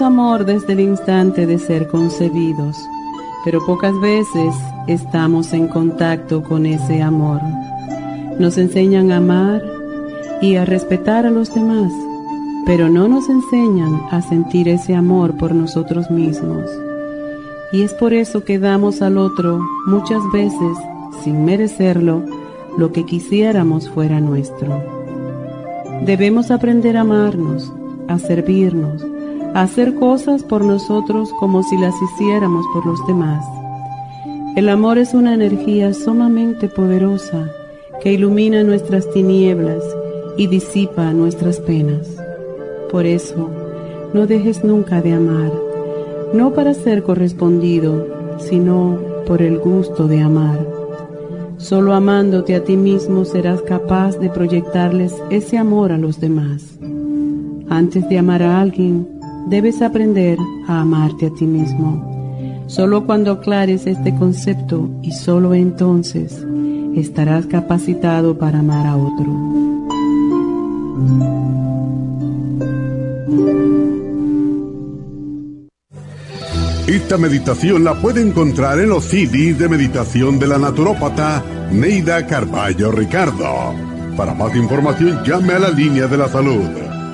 Amor desde el instante de ser concebidos, pero pocas veces estamos en contacto con ese amor. Nos enseñan a amar y a respetar a los demás, pero no nos enseñan a sentir ese amor por nosotros mismos. Y es por eso que damos al otro muchas veces, sin merecerlo, lo que quisiéramos fuera nuestro. Debemos aprender a amarnos, a servirnos, hacer cosas por nosotros como si las hiciéramos por los demás. El amor es una energía sumamente poderosa que ilumina nuestras tinieblas y disipa nuestras penas. Por eso, no dejes nunca de amar, no para ser correspondido, sino por el gusto de amar. Solo amándote a ti mismo serás capaz de proyectarles ese amor a los demás. Antes de amar a alguien, debes aprender a amarte a ti mismo. Solo cuando aclares este concepto y solo entonces estarás capacitado para amar a otro. Esta meditación la puede encontrar en los CDs de meditación de la naturópata Neida Carballo Ricardo. Para más información llame a la línea de la salud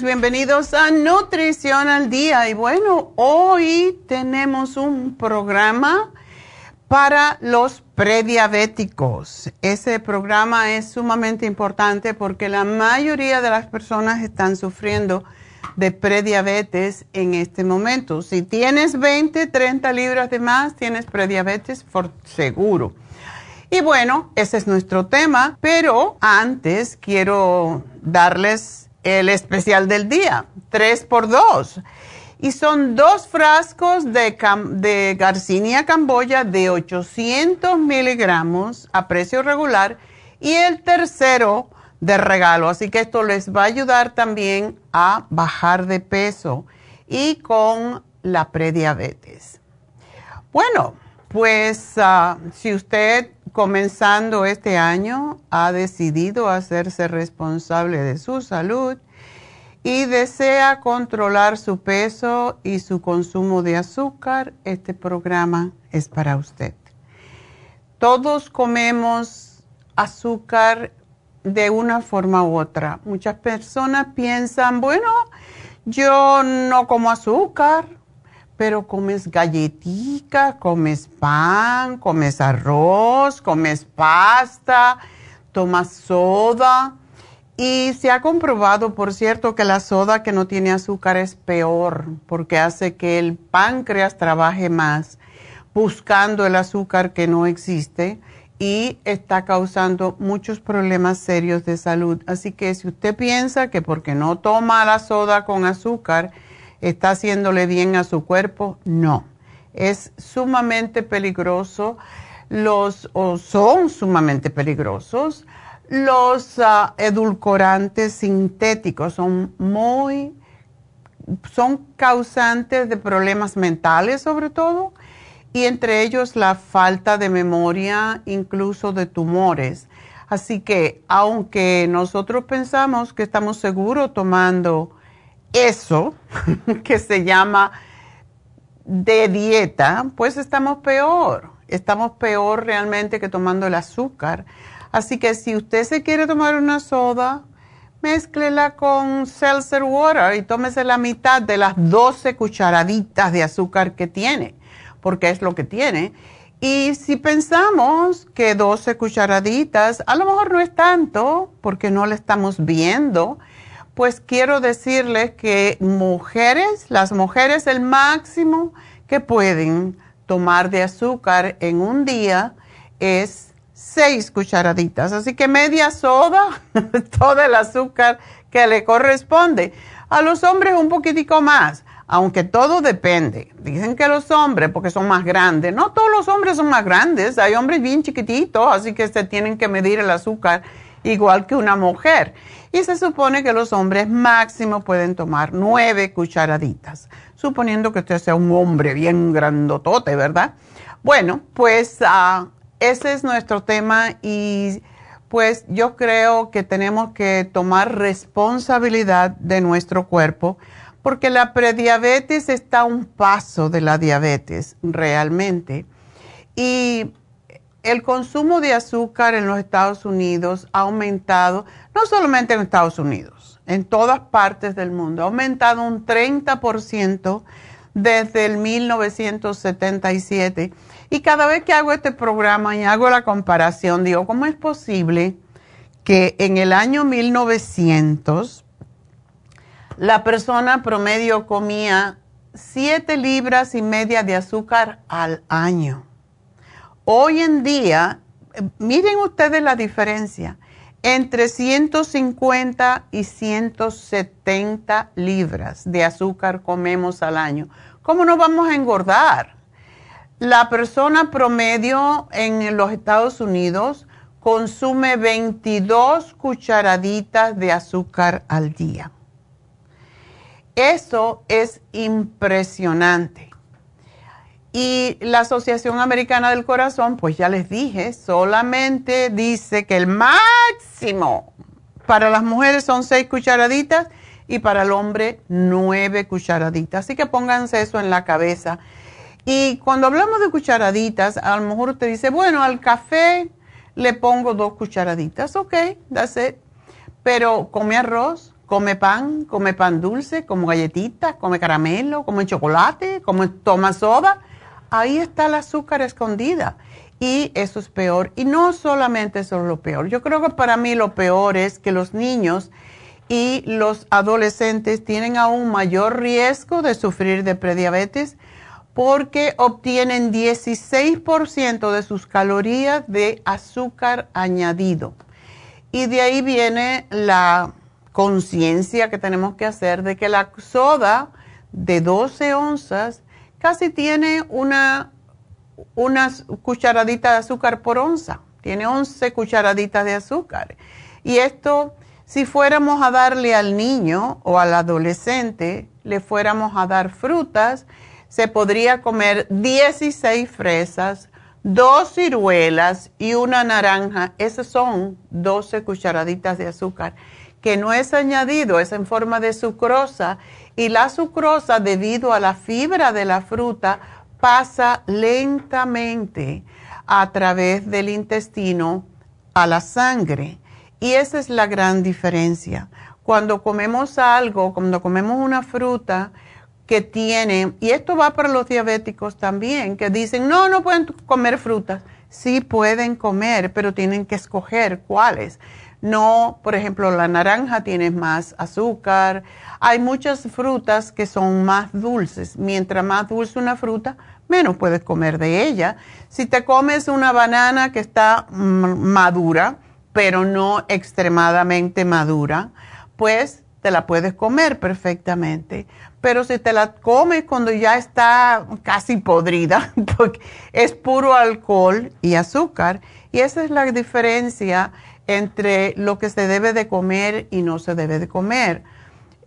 Bienvenidos a Nutrición al Día. Y bueno, hoy tenemos un programa para los prediabéticos. Ese programa es sumamente importante porque la mayoría de las personas están sufriendo de prediabetes en este momento. Si tienes 20, 30 libras de más, tienes prediabetes por seguro. Y bueno, ese es nuestro tema, pero antes quiero darles el especial del día, 3 por 2 Y son dos frascos de, de Garcinia Camboya de 800 miligramos a precio regular y el tercero de regalo. Así que esto les va a ayudar también a bajar de peso y con la prediabetes. Bueno, pues ah, si usted comenzando este año, ha decidido hacerse responsable de su salud y desea controlar su peso y su consumo de azúcar, este programa es para usted. Todos comemos azúcar de una forma u otra. Muchas personas piensan, bueno, yo no como azúcar, pero comes galletica, comes pan, comes arroz, comes pasta, tomas soda. Y se ha comprobado, por cierto, que la soda que no tiene azúcar es peor porque hace que el páncreas trabaje más buscando el azúcar que no existe y está causando muchos problemas serios de salud. Así que si usted piensa que porque no toma la soda con azúcar está haciéndole bien a su cuerpo, no. Es sumamente peligroso los o son sumamente peligrosos los ah, edulcorantes sintéticos son muy son causantes de problemas mentales sobre todo y entre ellos la falta de memoria, incluso de tumores. Así que aunque nosotros pensamos que estamos seguros tomando eso, que se llama de dieta, pues estamos peor. Estamos peor realmente que tomando el azúcar. Así que si usted se quiere tomar una soda, mézclela con seltzer water y tómese la mitad de las 12 cucharaditas de azúcar que tiene porque es lo que tiene. Y si pensamos que 12 cucharaditas, a lo mejor no es tanto, porque no le estamos viendo, pues quiero decirles que mujeres, las mujeres, el máximo que pueden tomar de azúcar en un día es 6 cucharaditas. Así que media soda, todo el azúcar que le corresponde. A los hombres un poquitico más aunque todo depende. Dicen que los hombres, porque son más grandes, no todos los hombres son más grandes, hay hombres bien chiquititos, así que se tienen que medir el azúcar igual que una mujer. Y se supone que los hombres máximo pueden tomar nueve cucharaditas, suponiendo que usted sea un hombre bien grandotote, ¿verdad? Bueno, pues ah, ese es nuestro tema y pues yo creo que tenemos que tomar responsabilidad de nuestro cuerpo porque la prediabetes está a un paso de la diabetes realmente. Y el consumo de azúcar en los Estados Unidos ha aumentado, no solamente en Estados Unidos, en todas partes del mundo, ha aumentado un 30% desde el 1977. Y cada vez que hago este programa y hago la comparación, digo, ¿cómo es posible que en el año 1900 la persona promedio comía 7 libras y media de azúcar al año. Hoy en día, miren ustedes la diferencia, entre 150 y 170 libras de azúcar comemos al año. ¿Cómo no vamos a engordar? La persona promedio en los Estados Unidos consume 22 cucharaditas de azúcar al día. Eso es impresionante. Y la Asociación Americana del Corazón, pues ya les dije, solamente dice que el máximo para las mujeres son seis cucharaditas y para el hombre nueve cucharaditas. Así que pónganse eso en la cabeza. Y cuando hablamos de cucharaditas, a lo mejor usted dice, bueno, al café le pongo dos cucharaditas. Ok, that's it. Pero come arroz, come pan, come pan dulce, como galletitas, come caramelo, come chocolate, come toma soda. Ahí está el azúcar escondida. Y eso es peor. Y no solamente eso es lo peor. Yo creo que para mí lo peor es que los niños y los adolescentes tienen aún mayor riesgo de sufrir de prediabetes porque obtienen 16% de sus calorías de azúcar añadido. Y de ahí viene la conciencia que tenemos que hacer de que la soda de 12 onzas casi tiene una, unas cucharaditas de azúcar por onza. Tiene 11 cucharaditas de azúcar. Y esto, si fuéramos a darle al niño o al adolescente, le fuéramos a dar frutas, se podría comer 16 fresas, dos ciruelas y una naranja. Esas son 12 cucharaditas de azúcar que no es añadido, es en forma de sucrosa y la sucrosa debido a la fibra de la fruta pasa lentamente a través del intestino a la sangre Y esa es la gran diferencia. Cuando comemos algo, cuando comemos una fruta que tiene, y esto va para los diabéticos también, que dicen, no, no pueden comer frutas. Sí pueden comer, pero tienen que escoger cuáles. No, por ejemplo, la naranja tiene más azúcar. Hay muchas frutas que son más dulces. Mientras más dulce una fruta, menos puedes comer de ella. Si te comes una banana que está madura, pero no extremadamente madura, pues te la puedes comer perfectamente. Pero si te la comes cuando ya está casi podrida, porque es puro alcohol y azúcar. Y esa es la diferencia entre lo que se debe de comer y no se debe de comer.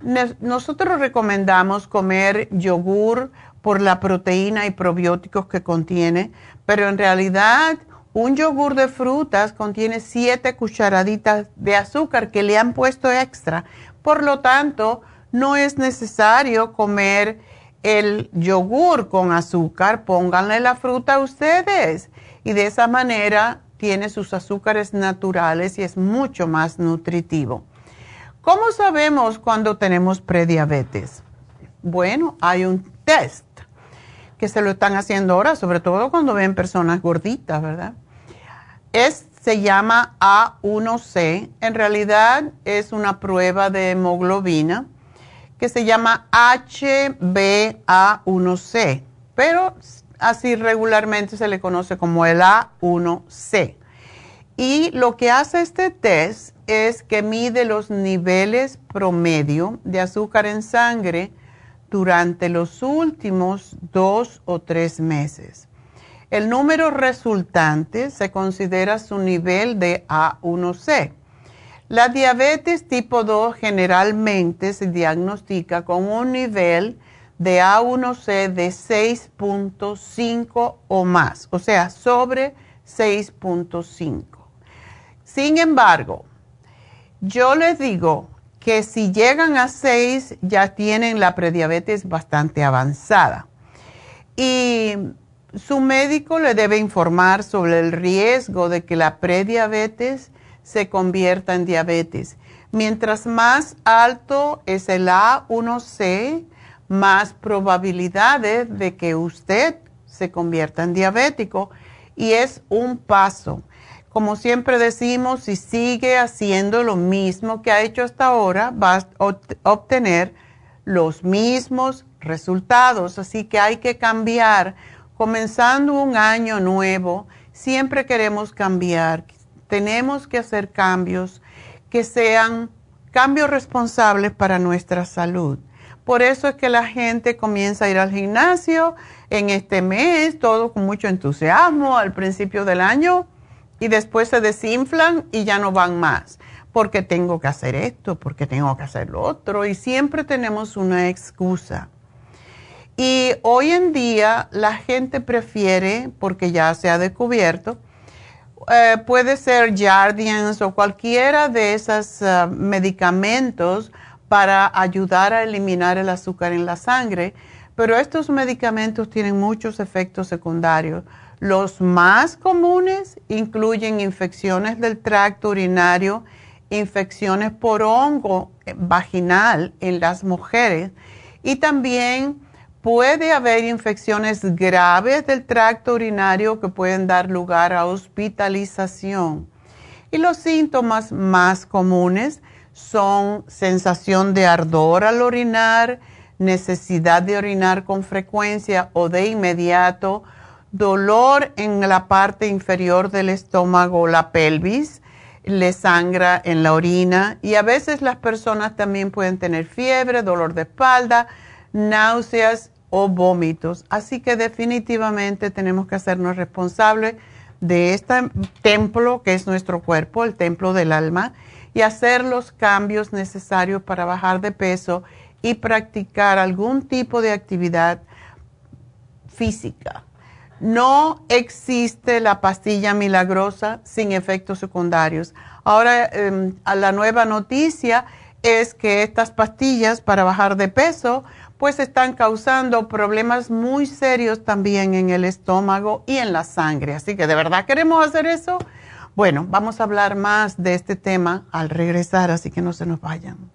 Nosotros recomendamos comer yogur por la proteína y probióticos que contiene, pero en realidad un yogur de frutas contiene 7 cucharaditas de azúcar que le han puesto extra. Por lo tanto, no es necesario comer el yogur con azúcar, pónganle la fruta a ustedes. Y de esa manera tiene sus azúcares naturales y es mucho más nutritivo. ¿Cómo sabemos cuando tenemos prediabetes? Bueno, hay un test que se lo están haciendo ahora, sobre todo cuando ven personas gorditas, ¿verdad? es, se llama A1C. En realidad es una prueba de hemoglobina que se llama HbA1c, pero así regularmente se le conoce como el A1C. Y lo que hace este test es que mide los niveles promedio de azúcar en sangre durante los últimos dos o tres meses. El número resultante se considera su nivel de A1C. La diabetes tipo 2 generalmente se diagnostica con un nivel de A1C de 6.5 o más, o sea, sobre 6.5. Sin embargo, yo les digo que si llegan a 6 ya tienen la prediabetes bastante avanzada. Y su médico le debe informar sobre el riesgo de que la prediabetes se convierta en diabetes. Mientras más alto es el A1C, más probabilidades de que usted se convierta en diabético. Y es un paso. Como siempre decimos, si sigue haciendo lo mismo que ha hecho hasta ahora, va a obtener los mismos resultados. Así que hay que cambiar comenzando un año nuevo, siempre queremos cambiar. Tenemos que hacer cambios que sean cambios responsables para nuestra salud. Por eso es que la gente comienza a ir al gimnasio en este mes, todo con mucho entusiasmo al principio del año y después se desinflan y ya no van más, porque tengo que hacer esto, porque tengo que hacer lo otro y siempre tenemos una excusa. Y hoy en día la gente prefiere, porque ya se ha descubierto, eh, puede ser Jardians o cualquiera de esos eh, medicamentos para ayudar a eliminar el azúcar en la sangre, pero estos medicamentos tienen muchos efectos secundarios. Los más comunes incluyen infecciones del tracto urinario, infecciones por hongo vaginal en las mujeres y también puede haber infecciones graves del tracto urinario que pueden dar lugar a hospitalización. Y los síntomas más comunes son sensación de ardor al orinar, necesidad de orinar con frecuencia o de inmediato, dolor en la parte inferior del estómago, la pelvis, le sangra en la orina y a veces las personas también pueden tener fiebre, dolor de espalda, náuseas o vómitos. Así que definitivamente tenemos que hacernos responsables de este templo que es nuestro cuerpo, el templo del alma, y hacer los cambios necesarios para bajar de peso y practicar algún tipo de actividad física. No existe la pastilla milagrosa sin efectos secundarios. Ahora, em, la nueva noticia es que estas pastillas para bajar de peso pues están causando problemas muy serios también en el estómago y en la sangre. Así que de verdad queremos hacer eso. Bueno, vamos a hablar más de este tema al regresar, así que no se nos vayan.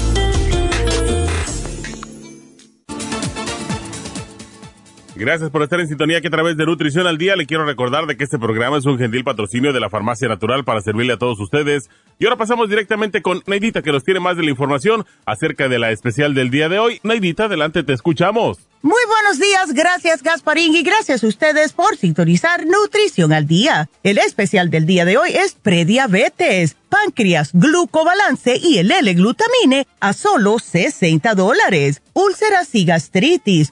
Gracias por estar en sintonía que a través de Nutrición al Día le quiero recordar de que este programa es un gentil patrocinio de la Farmacia Natural para servirle a todos ustedes. Y ahora pasamos directamente con Neidita que nos tiene más de la información acerca de la especial del día de hoy. Neidita, adelante, te escuchamos. Muy buenos días, gracias Gasparín y gracias a ustedes por sintonizar Nutrición al Día. El especial del día de hoy es prediabetes, páncreas, glucobalance y el L-glutamine a solo 60 dólares. Úlceras y gastritis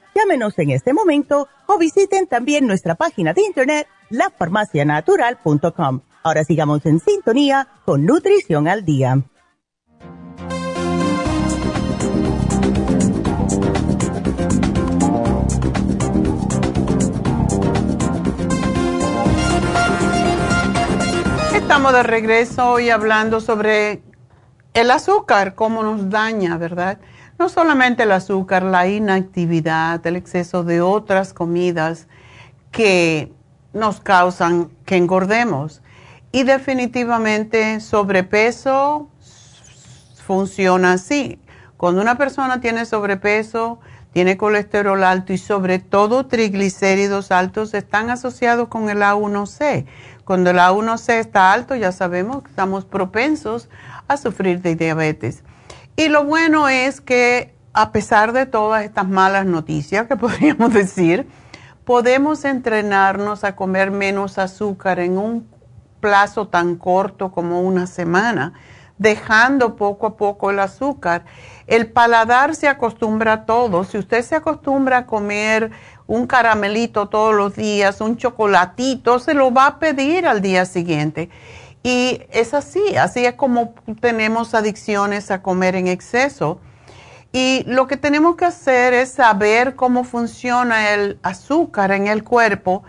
Llámenos en este momento o visiten también nuestra página de internet lafarmacianatural.com. Ahora sigamos en sintonía con Nutrición al Día. Estamos de regreso hoy hablando sobre el azúcar, cómo nos daña, ¿verdad? No solamente el azúcar, la inactividad, el exceso de otras comidas que nos causan que engordemos. Y definitivamente sobrepeso funciona así. Cuando una persona tiene sobrepeso, tiene colesterol alto y sobre todo triglicéridos altos, están asociados con el A1C. Cuando el A1C está alto, ya sabemos que estamos propensos a sufrir de diabetes. Y lo bueno es que a pesar de todas estas malas noticias que podríamos decir, podemos entrenarnos a comer menos azúcar en un plazo tan corto como una semana, dejando poco a poco el azúcar. El paladar se acostumbra a todo. Si usted se acostumbra a comer un caramelito todos los días, un chocolatito, se lo va a pedir al día siguiente. Y es así, así es como tenemos adicciones a comer en exceso. Y lo que tenemos que hacer es saber cómo funciona el azúcar en el cuerpo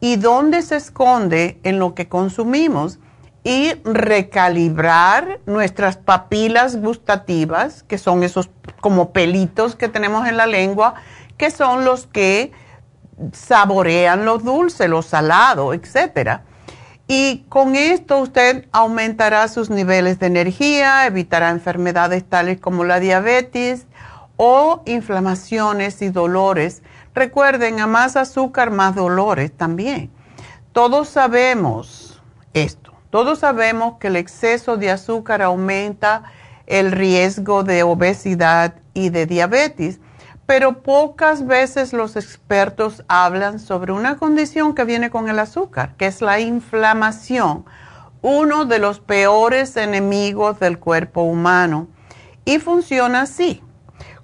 y dónde se esconde en lo que consumimos y recalibrar nuestras papilas gustativas, que son esos como pelitos que tenemos en la lengua, que son los que saborean lo dulce, lo salado, etcétera y con esto usted aumentará sus niveles de energía, evitará enfermedades tales como la diabetes o inflamaciones y dolores. Recuerden, a más azúcar, más dolores también. Todos sabemos esto. Todos sabemos que el exceso de azúcar aumenta el riesgo de obesidad y de diabetes pero pocas veces los expertos hablan sobre una condición que viene con el azúcar, que es la inflamación, uno de los peores enemigos del cuerpo humano. Y funciona así.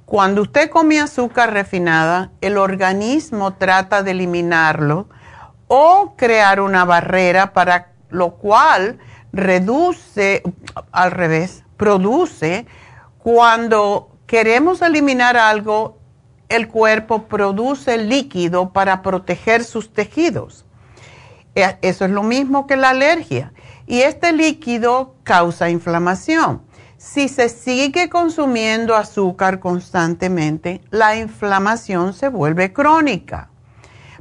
Cuando usted come azúcar refinada, el organismo trata de eliminarlo o crear una barrera para lo cual reduce, al revés, produce, cuando queremos eliminar algo, el cuerpo produce líquido para proteger sus tejidos. E, eso es lo mismo que la alergia. Y este líquido causa inflamación. Si se sigue consumiendo azúcar constantemente, la inflamación se vuelve crónica,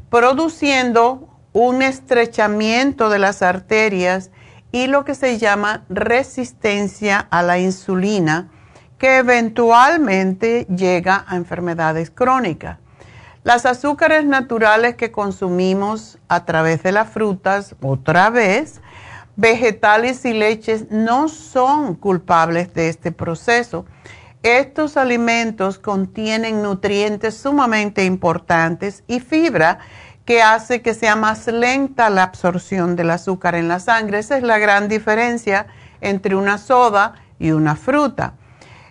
produciendo un estrechamiento de las arterias y lo que se llama resistencia a la insulina, que eventualmente llega a enfermedades crónicas. Las azúcares naturales que consumimos a través de las frutas, otra vez, vegetales y leches no son culpables de este proceso. Estos alimentos contienen nutrientes sumamente importantes y fibra que hace que sea más lenta la absorción del azúcar en la sangre. Esa es la gran diferencia entre una soda y una fruta.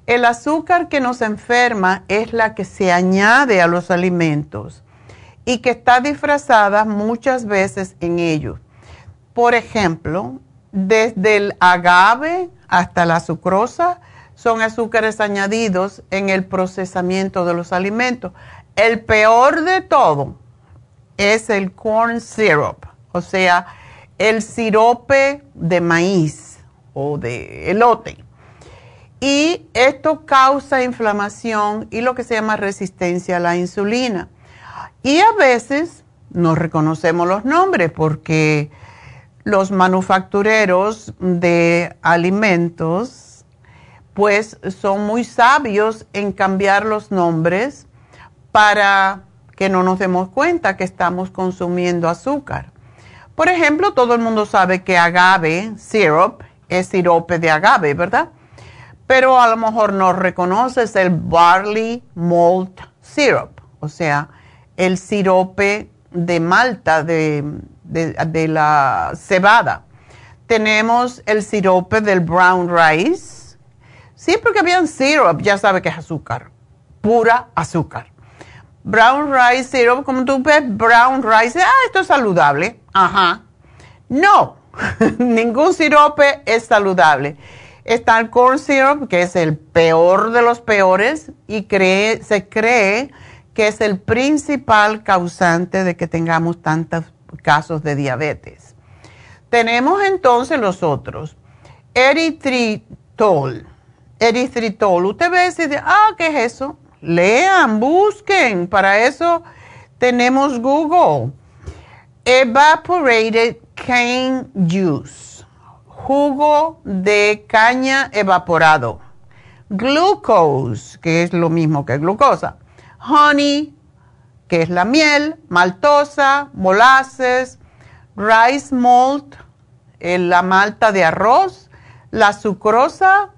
El azúcar que nos enferma es la que se añade a los alimentos y que está disfrazada muchas veces en ellos. Por ejemplo, desde el agave hasta la sucrosa son azúcares añadidos en el procesamiento de los alimentos. El peor de todo es el corn syrup, o sea, el sirope de maíz o de elote. Y esto causa inflamación y lo que se llama resistencia a la insulina. Y a veces no reconocemos los nombres porque los manufactureros de alimentos pues son muy sabios en cambiar los nombres para que no nos demos cuenta que estamos consumiendo azúcar. Por ejemplo, todo el mundo sabe que agave syrup es sirope de agave, ¿verdad? Pero a lo mejor no reconoces el barley malt syrup, o sea, el sirope de malta, de, de, la cebada. Tenemos el sirope del brown rice. Sí, porque había syrup, ya sabe que es azúcar, pura azúcar. Brown rice syrup, como tú ves, brown rice, ah, esto es saludable. Ajá. No, ningún sirope es saludable. Está el corn syrup, que es el peor de los peores, y se cree que es el principal causante de que tengamos tantos casos de diabetes. Tenemos entonces los otros. Eritritol. Eritritol. Usted ve y dice, ah, ¿qué es eso? Lean, busquen. Para eso tenemos Google. Evaporated cane juice. Jugo de caña evaporado. Glucose, que es lo mismo que glucosa honey, que es la miel, maltosa, molasses, rice malt, la malta de arroz, la sucrosa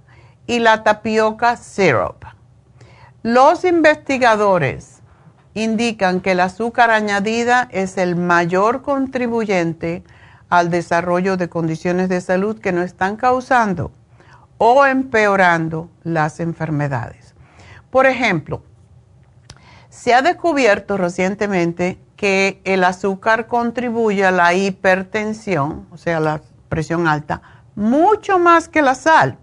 y la tapioca syrup. Los investigadores indican que el azúcar añadida es el mayor contribuyente al desarrollo de condiciones de salud que no están causando o empeorando las enfermedades. Por ejemplo, se ha descubierto recientemente que el azúcar contribuye a la hipertensión, o sea, la presión alta, mucho más que la sal.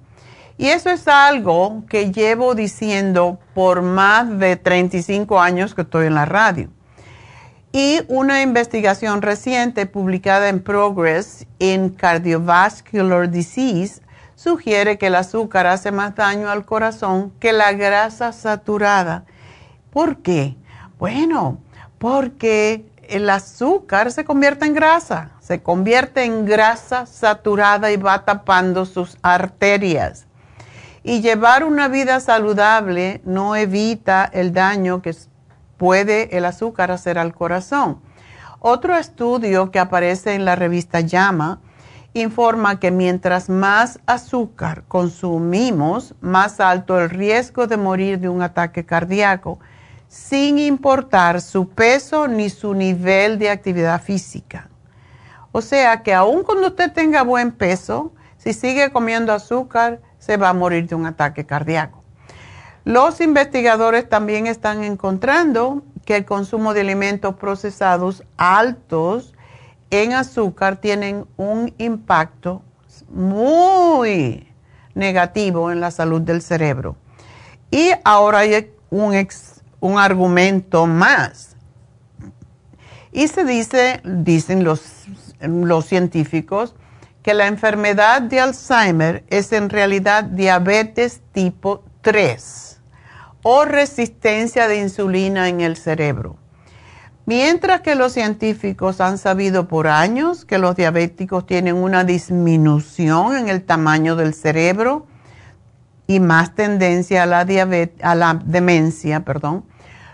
Y eso es algo que llevo diciendo por más de 35 años que estoy en la radio. Y una investigación reciente publicada en Progress in Cardiovascular Disease sugiere que el azúcar hace más daño al corazón que la grasa saturada ¿Por qué? Bueno, porque el azúcar se convierte en grasa, se convierte en grasa saturada y va tapando sus arterias. Y llevar una vida saludable no evita el daño que puede el azúcar hacer al corazón. Otro estudio que aparece en la revista Llama informa que mientras más azúcar consumimos, más alto el riesgo de morir de un ataque cardíaco sin importar su peso ni su nivel de actividad física. O sea que aun cuando usted tenga buen peso, si sigue comiendo azúcar, se va a morir de un ataque cardíaco. Los investigadores también están encontrando que el consumo de alimentos procesados altos en azúcar tienen un impacto muy negativo en la salud del cerebro. Y ahora hay un, un argumento más. Y se dice, dicen los, los científicos, que la enfermedad de Alzheimer es en realidad diabetes tipo 3 o resistencia de insulina en el cerebro. Mientras que los científicos han sabido por años que los diabéticos tienen una disminución en el tamaño del cerebro y más tendencia a la, a la demencia, perdón,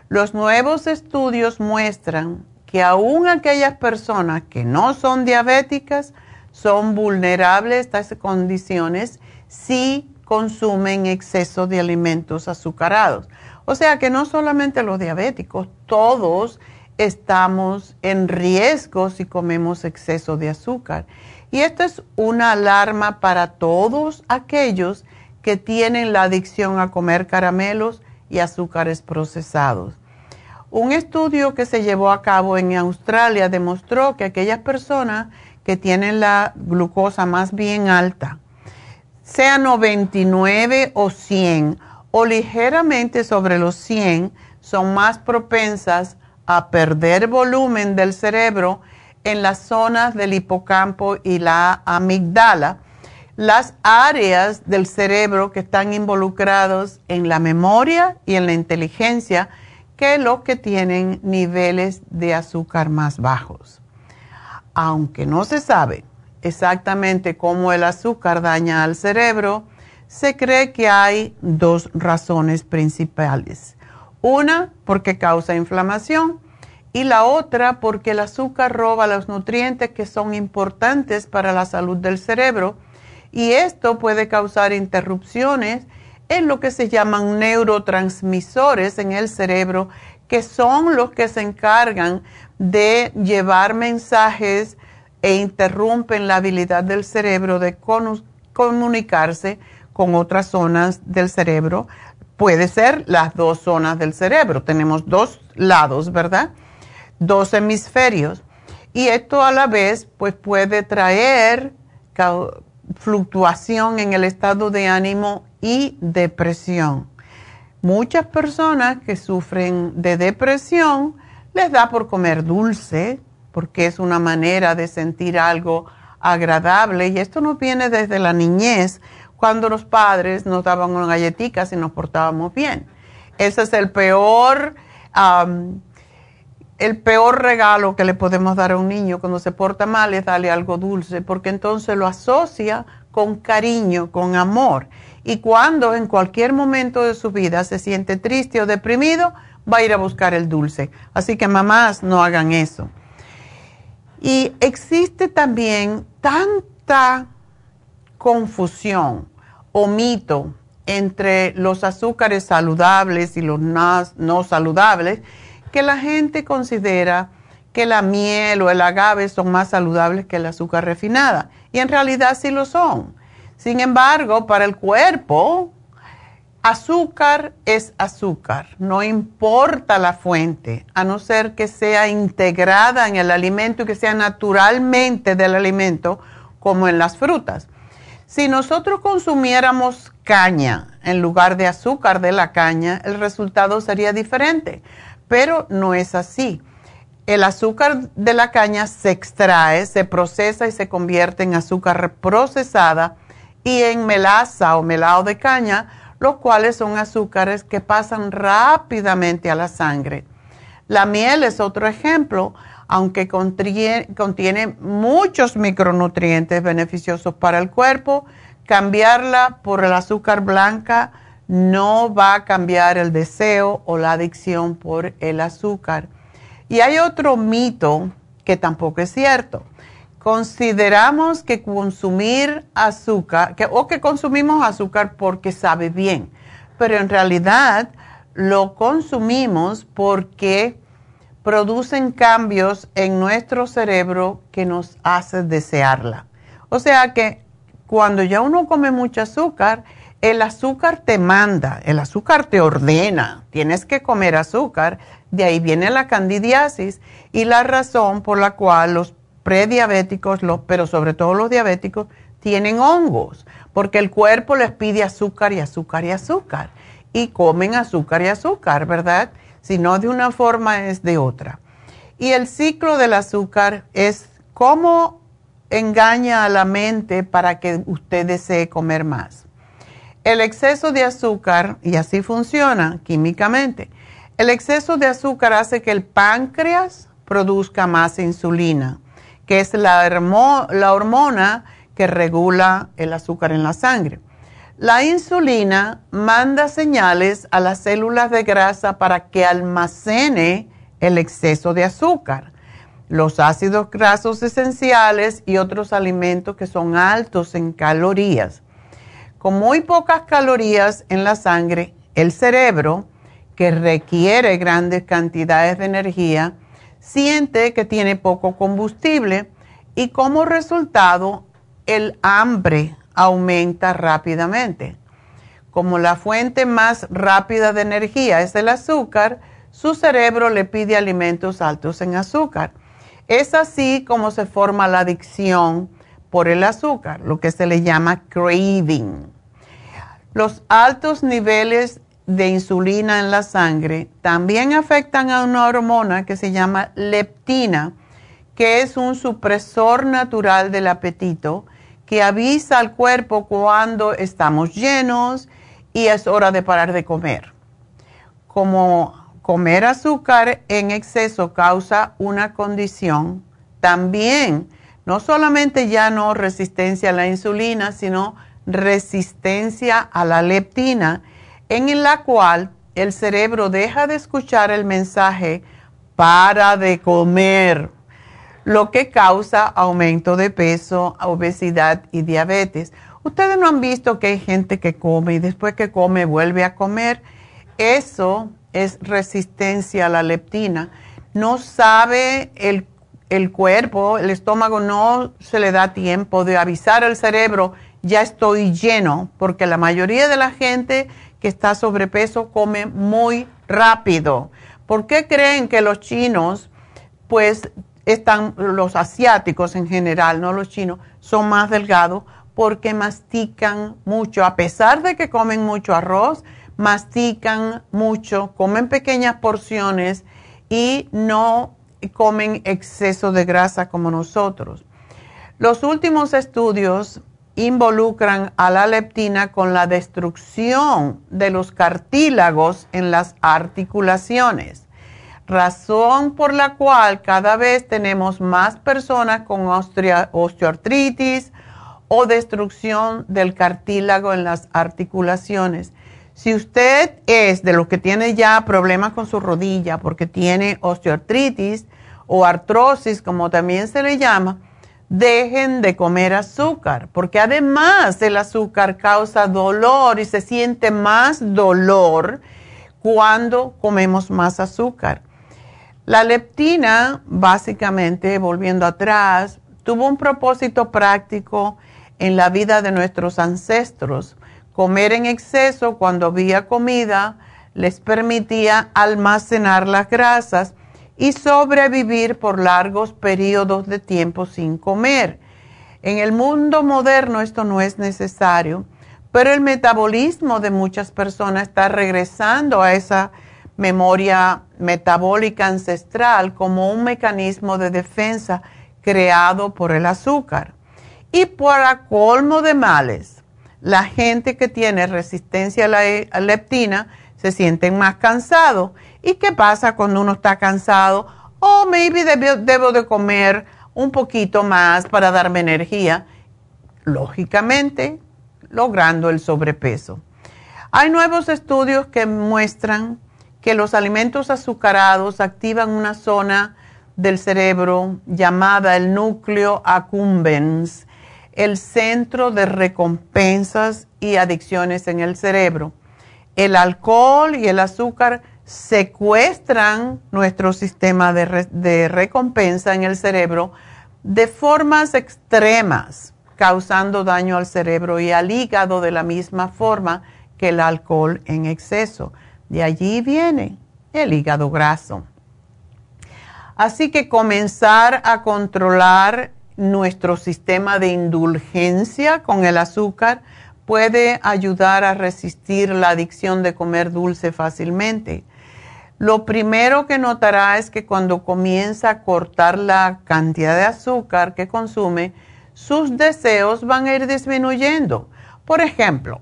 los nuevos estudios muestran que aún aquellas personas que no son diabéticas son vulnerables a estas condiciones si consumen exceso de alimentos azucarados. O sea que no solamente los diabéticos, todos estamos en riesgo si comemos exceso de azúcar. Y esto es una alarma para todos aquellos que tienen la adicción a comer caramelos y azúcares procesados. Un estudio que se llevó a cabo en Australia demostró que aquellas personas que tienen la glucosa más bien alta, sea 99 o 100 o ligeramente sobre los 100, son más propensas a perder volumen del cerebro en las zonas del hipocampo y la amigdala, las áreas del cerebro que están involucrados en la memoria y en la inteligencia que los que tienen niveles de azúcar más bajos. Aunque no se sabe exactamente cómo el azúcar daña al cerebro, se cree que hay dos razones principales. Una, porque causa inflamación y la otra, porque el azúcar roba los nutrientes que son importantes para la salud del cerebro y esto puede causar interrupciones en lo que se llaman neurotransmisores en el cerebro, que son los que se encargan de llevar mensajes e interrumpen la habilidad del cerebro de comunicarse con otras zonas del cerebro. Puede ser las dos zonas del cerebro. Tenemos dos lados, ¿verdad? Dos hemisferios. Y esto a la vez pues puede traer fluctuación en el estado de ánimo y depresión. Muchas personas que sufren de depresión les da por comer dulce, porque es una manera de sentir algo agradable y esto nos viene desde la niñez, cuando los padres nos daban unas galletitas y nos portábamos bien. Ese es el peor, el peor regalo que le podemos dar a un niño cuando se porta mal es darle algo dulce, porque entonces lo asocia con cariño, con amor. Y cuando en cualquier momento de su vida se siente triste o deprimido, va a ir a buscar el dulce. Así que mamás, no hagan eso. Y existe también tanta confusión o mito entre los azúcares saludables y los no saludables que la gente considera que la miel o el agave son más saludables que el azúcar refinada. Y en realidad sí lo son. Sin embargo, para el cuerpo, Azúcar es azúcar, no importa la fuente, a no ser que sea integrada en el alimento y que sea naturalmente del alimento, como en las frutas. Si nosotros consumiéramos caña en lugar de azúcar de la caña, el resultado sería diferente, pero no es así. El azúcar de la caña se extrae, se procesa y se convierte en azúcar procesada y en melaza o melado de caña los cuales son azúcares que pasan rápidamente a la sangre. La miel es otro ejemplo, aunque contiene, muchos micronutrientes beneficiosos para el cuerpo, cambiarla por el azúcar blanca no va a cambiar el deseo o la adicción por el azúcar. Y hay otro mito que tampoco es cierto consideramos que consumir azúcar, que, o que consumimos azúcar porque sabe bien, pero en realidad lo consumimos porque producen cambios en nuestro cerebro que nos hace desearla. O sea que cuando ya uno come mucho azúcar, el azúcar te manda, el azúcar te ordena, tienes que comer azúcar, de ahí viene la candidiasis y la razón por la cual los prediabéticos, pero sobre todo los diabéticos, tienen hongos, porque el cuerpo les pide azúcar y azúcar y azúcar, y comen azúcar y azúcar, ¿verdad? Si no de una forma es de otra. Y el ciclo del azúcar es cómo engaña a la mente para que usted desee comer más. El exceso de azúcar, y así funciona químicamente, el exceso de azúcar hace que el páncreas produzca más insulina, que es la, la hormona que regula el azúcar en la sangre. La insulina manda señales a las células de grasa para que almacene el exceso de azúcar, los ácidos grasos esenciales y otros alimentos que son altos en calorías. Con muy pocas calorías en la sangre, el cerebro, que requiere grandes cantidades de energía, siente que tiene poco combustible y como resultado el hambre aumenta rápidamente. Como la fuente más rápida de energía es el azúcar, su cerebro le pide alimentos altos en azúcar. Es así como se forma la adicción por el azúcar, lo que se le llama craving. Los altos niveles de insulina en la sangre también afectan a una hormona que se llama leptina, que es un supresor natural del apetito que avisa al cuerpo cuando estamos llenos y es hora de parar de comer. Como comer azúcar en exceso causa una condición, también no solamente ya no resistencia a la insulina, sino resistencia a la leptina, en la cual el cerebro deja de escuchar el mensaje para de comer, lo que causa aumento de peso, obesidad y diabetes. Ustedes no han visto que hay gente que come y después que come vuelve a comer. Eso es resistencia a la leptina. No sabe el, el cuerpo, el estómago no se le da tiempo de avisar al cerebro ya estoy lleno, porque la mayoría de la gente que está sobrepeso come muy rápido. ¿Por qué creen que los chinos, pues están, los asiáticos en general, no los chinos, son más delgados? Porque mastican mucho, a pesar de que comen mucho arroz, mastican mucho, comen pequeñas porciones y no comen exceso de grasa como nosotros. Los últimos estudios involucran a la leptina con la destrucción de los cartílagos en las articulaciones, razón por la cual cada vez tenemos más personas con osteoartritis o destrucción del cartílago en las articulaciones. Si usted es de los que tiene ya problemas con su rodilla porque tiene osteoartritis o artrosis, como también se le llama, dejen de comer azúcar, porque además el azúcar causa dolor y se siente más dolor cuando comemos más azúcar. La leptina, básicamente, volviendo atrás, tuvo un propósito práctico en la vida de nuestros ancestros. Comer en exceso cuando había comida les permitía almacenar las grasas y sobrevivir por largos periodos de tiempo sin comer. En el mundo moderno esto no es necesario, pero el metabolismo de muchas personas está regresando a esa memoria metabólica ancestral como un mecanismo de defensa creado por el azúcar. Y para colmo de males, la gente que tiene resistencia a la leptina se sienten más cansados ¿Y qué pasa cuando uno está cansado? O oh, maybe debo, de comer un poquito más para darme energía. Lógicamente, logrando el sobrepeso. Hay nuevos estudios que muestran que los alimentos azucarados activan una zona del cerebro llamada el núcleo accumbens, el centro de recompensas y adicciones en el cerebro. El alcohol y el azúcar secuestran nuestro sistema de, recompensa en el cerebro de formas extremas. causando daño al cerebro y al hígado de la misma forma que el alcohol en exceso. De allí viene el hígado graso. Así que comenzar a controlar nuestro sistema de indulgencia con el azúcar puede ayudar a resistir la adicción de comer dulce fácilmente. Lo primero que notará es que cuando comienza a cortar la cantidad de azúcar que consume, sus deseos van a ir disminuyendo. Por ejemplo,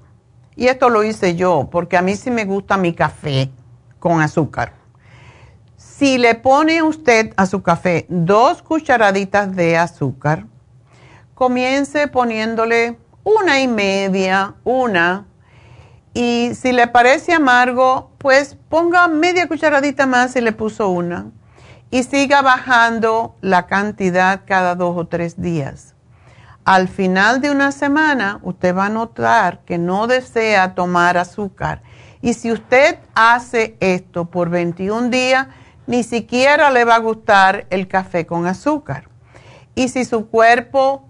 y esto lo hice yo, porque a mí sí me gusta mi café con azúcar. Si le pone usted a su café dos cucharaditas de azúcar, comience poniéndole una y media, una, y si le parece amargo, pues ponga media cucharadita más y le puso una, y siga bajando la cantidad cada dos o tres días. Al final de una semana, usted va a notar que no desea tomar azúcar. Y si usted hace esto por 21 días, ni siquiera le va a gustar el café con azúcar. Y si su cuerpo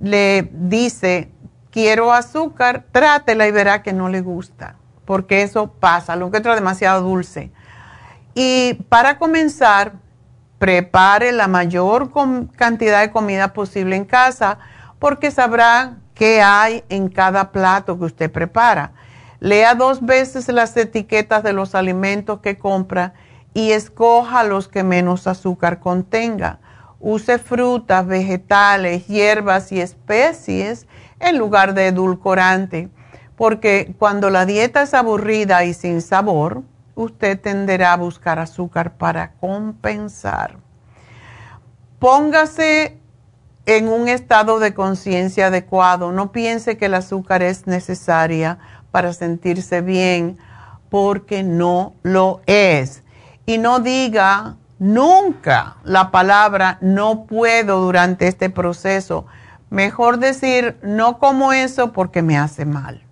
le dice, quiero azúcar, trátela y verá que no le gusta, porque eso pasa, lo encuentra demasiado dulce. Y para comenzar, prepare la mayor cantidad de comida posible en casa, porque sabrá qué hay en cada plato que usted prepara. Lea dos veces las etiquetas de los alimentos que compra y escoja los que menos azúcar contenga. Use frutas, vegetales, hierbas y especies en lugar de edulcorante, porque cuando la dieta es aburrida y sin sabor, usted tenderá a buscar azúcar para compensar. Póngase en un estado de conciencia adecuado. No piense que el azúcar es necesaria para sentirse bien, porque no lo es y no diga nunca la palabra no puedo durante este proceso. Mejor decir no como eso porque me hace mal.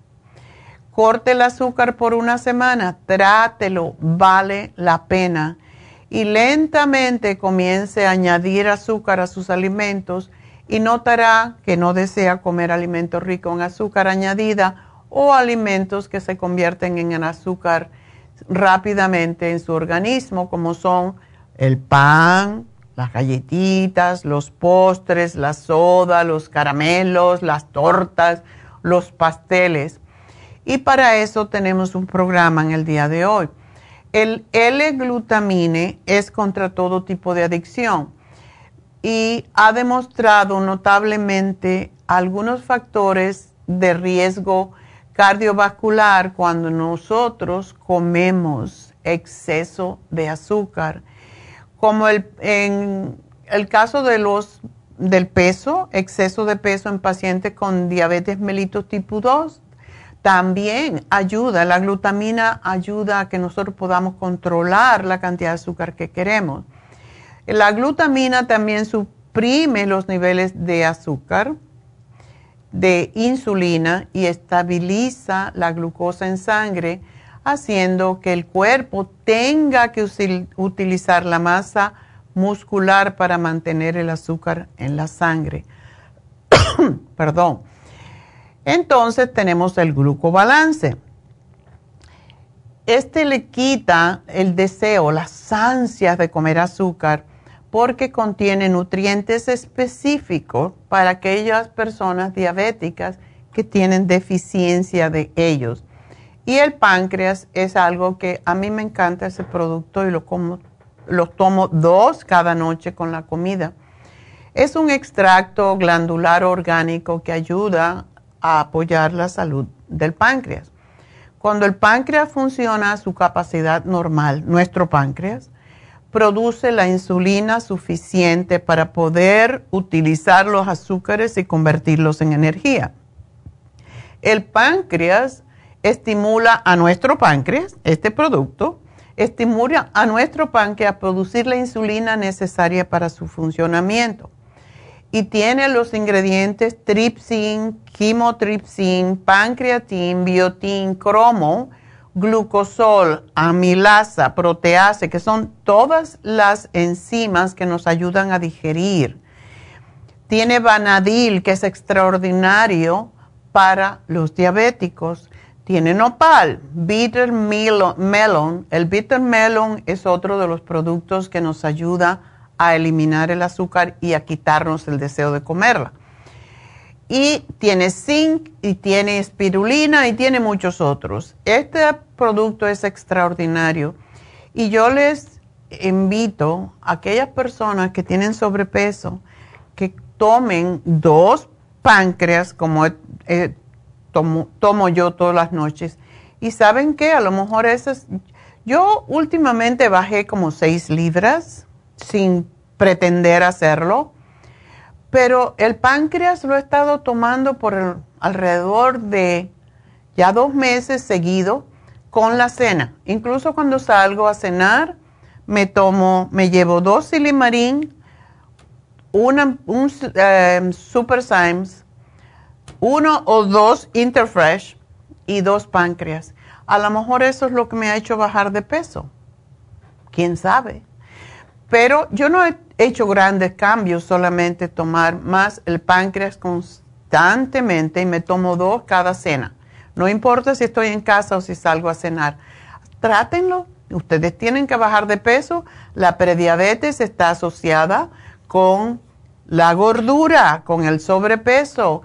Corte el azúcar por una semana, trátelo, vale la pena. Y lentamente comience a añadir azúcar a sus alimentos y notará que no desea comer alimentos ricos en azúcar añadida o alimentos que se convierten en azúcar rápidamente en su organismo, como son el pan, las galletitas, los postres, la soda, los caramelos, las tortas, los pasteles. Y para eso tenemos un programa en el día de hoy. El L-glutamine es contra todo tipo de adicción y ha demostrado notablemente algunos factores de riesgo cardiovascular cuando nosotros comemos exceso de azúcar, como el, en el caso de los, del peso, exceso de peso en pacientes con diabetes mellitus tipo 2, también ayuda, la glutamina ayuda a que nosotros podamos controlar la cantidad de azúcar que queremos. La glutamina también suprime los niveles de azúcar de insulina y estabiliza la glucosa en sangre, haciendo que el cuerpo tenga que utilizar la masa muscular para mantener el azúcar en la sangre. Perdón. Entonces tenemos el glucobalance. Este le quita el deseo, las ansias de comer azúcar porque contiene nutrientes específicos para aquellas personas diabéticas que tienen deficiencia de ellos. Y el páncreas es algo que a mí me encanta ese producto y lo, como, lo tomo dos cada noche con la comida. Es un extracto glandular orgánico que ayuda a apoyar la salud del páncreas. Cuando el páncreas funciona a su capacidad normal, nuestro páncreas, produce la insulina suficiente para poder utilizar los azúcares y convertirlos en energía. El páncreas estimula a nuestro páncreas, este producto, estimula a nuestro páncreas a producir la insulina necesaria para su funcionamiento. Y tiene los ingredientes tripsin, quimotripsin, pancreatin, biotin, cromo, glucosol, amilasa, protease, que son todas las enzimas que nos ayudan a digerir. Tiene vanadil, que es extraordinario para los diabéticos. Tiene nopal, bitter melon. El bitter melon es otro de los productos que nos ayuda a eliminar el azúcar y a quitarnos el deseo de comerla. Y tiene zinc y tiene espirulina y tiene muchos otros. Este producto es extraordinario y yo les invito a aquellas personas que tienen sobrepeso que tomen dos páncreas como tomo, yo todas las noches. Y saben qué, a lo mejor esas, yo últimamente bajé como seis libras sin pretender hacerlo, pero el páncreas lo he estado tomando por alrededor de ya dos meses seguido con la cena. Incluso cuando salgo a cenar, me tomo, me llevo dos silimarín, una, un eh, Super Symes, uno o dos Interfresh y dos páncreas. A lo mejor eso es lo que me ha hecho bajar de peso. ¿Quién sabe? Pero yo no he hecho grandes cambios, solamente tomar más el páncreas constantemente y me tomo dos cada cena. No importa si estoy en casa o si salgo a cenar. Trátenlo. Ustedes tienen que bajar de peso. La prediabetes está asociada con la gordura, con el sobrepeso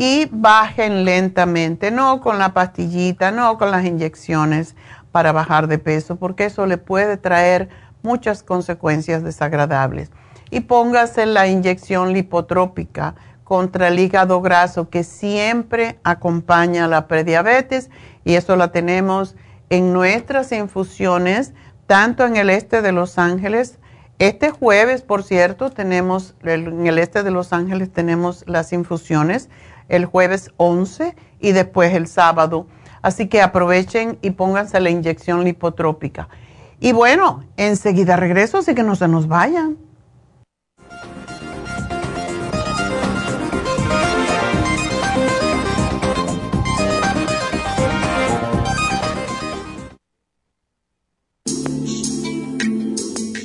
y bajen lentamente, no con la pastillita, no con las inyecciones para bajar de peso, porque eso le puede traer muchas consecuencias desagradables. Y póngase la inyección lipotrópica contra el hígado graso que siempre acompaña a la prediabetes y eso la tenemos en nuestras infusiones, tanto en el este de Los Ángeles. Este jueves, por cierto, tenemos, en el este de Los Ángeles tenemos las infusiones el jueves 11 y después el sábado. Así que aprovechen y pónganse la inyección lipotrópica. Y bueno, enseguida regreso, así que no se nos vayan.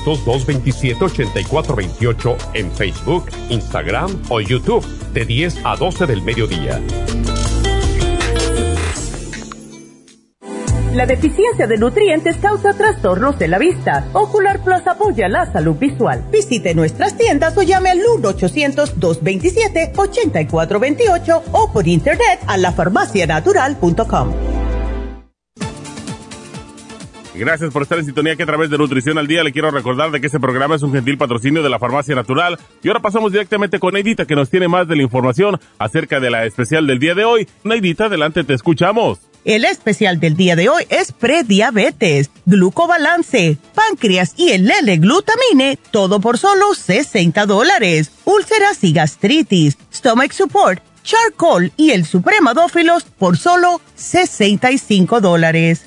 227-8428 en Facebook, Instagram o YouTube de 10 a 12 del mediodía. La deficiencia de nutrientes causa trastornos de la vista. Ocular Plus apoya la salud visual. Visite nuestras tiendas o llame al 1-800-227-8428 o por internet a lafarmacianatural.com. Gracias por estar en sintonía que a través de Nutrición al Día le quiero recordar de que este programa es un gentil patrocinio de la Farmacia Natural. Y ahora pasamos directamente con Neidita que nos tiene más de la información acerca de la especial del día de hoy. Neidita, adelante, te escuchamos. El especial del día de hoy es prediabetes, glucobalance, páncreas y el L-glutamine, todo por solo 60 dólares. Úlceras y gastritis, stomach support, charcoal y el supremadófilos por solo 65 dólares.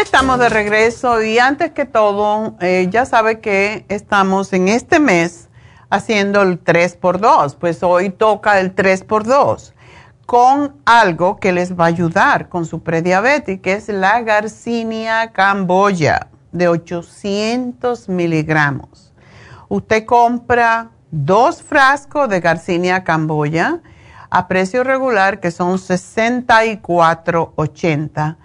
Estamos de regreso y antes que todo, eh, ya sabe que estamos en este mes haciendo el 3x2, pues hoy toca el 3x2 con algo que les va a ayudar con su prediabetes, que es la Garcinia camboya de 800 miligramos. Usted compra dos frascos de Garcinia camboya a precio regular que son 64.80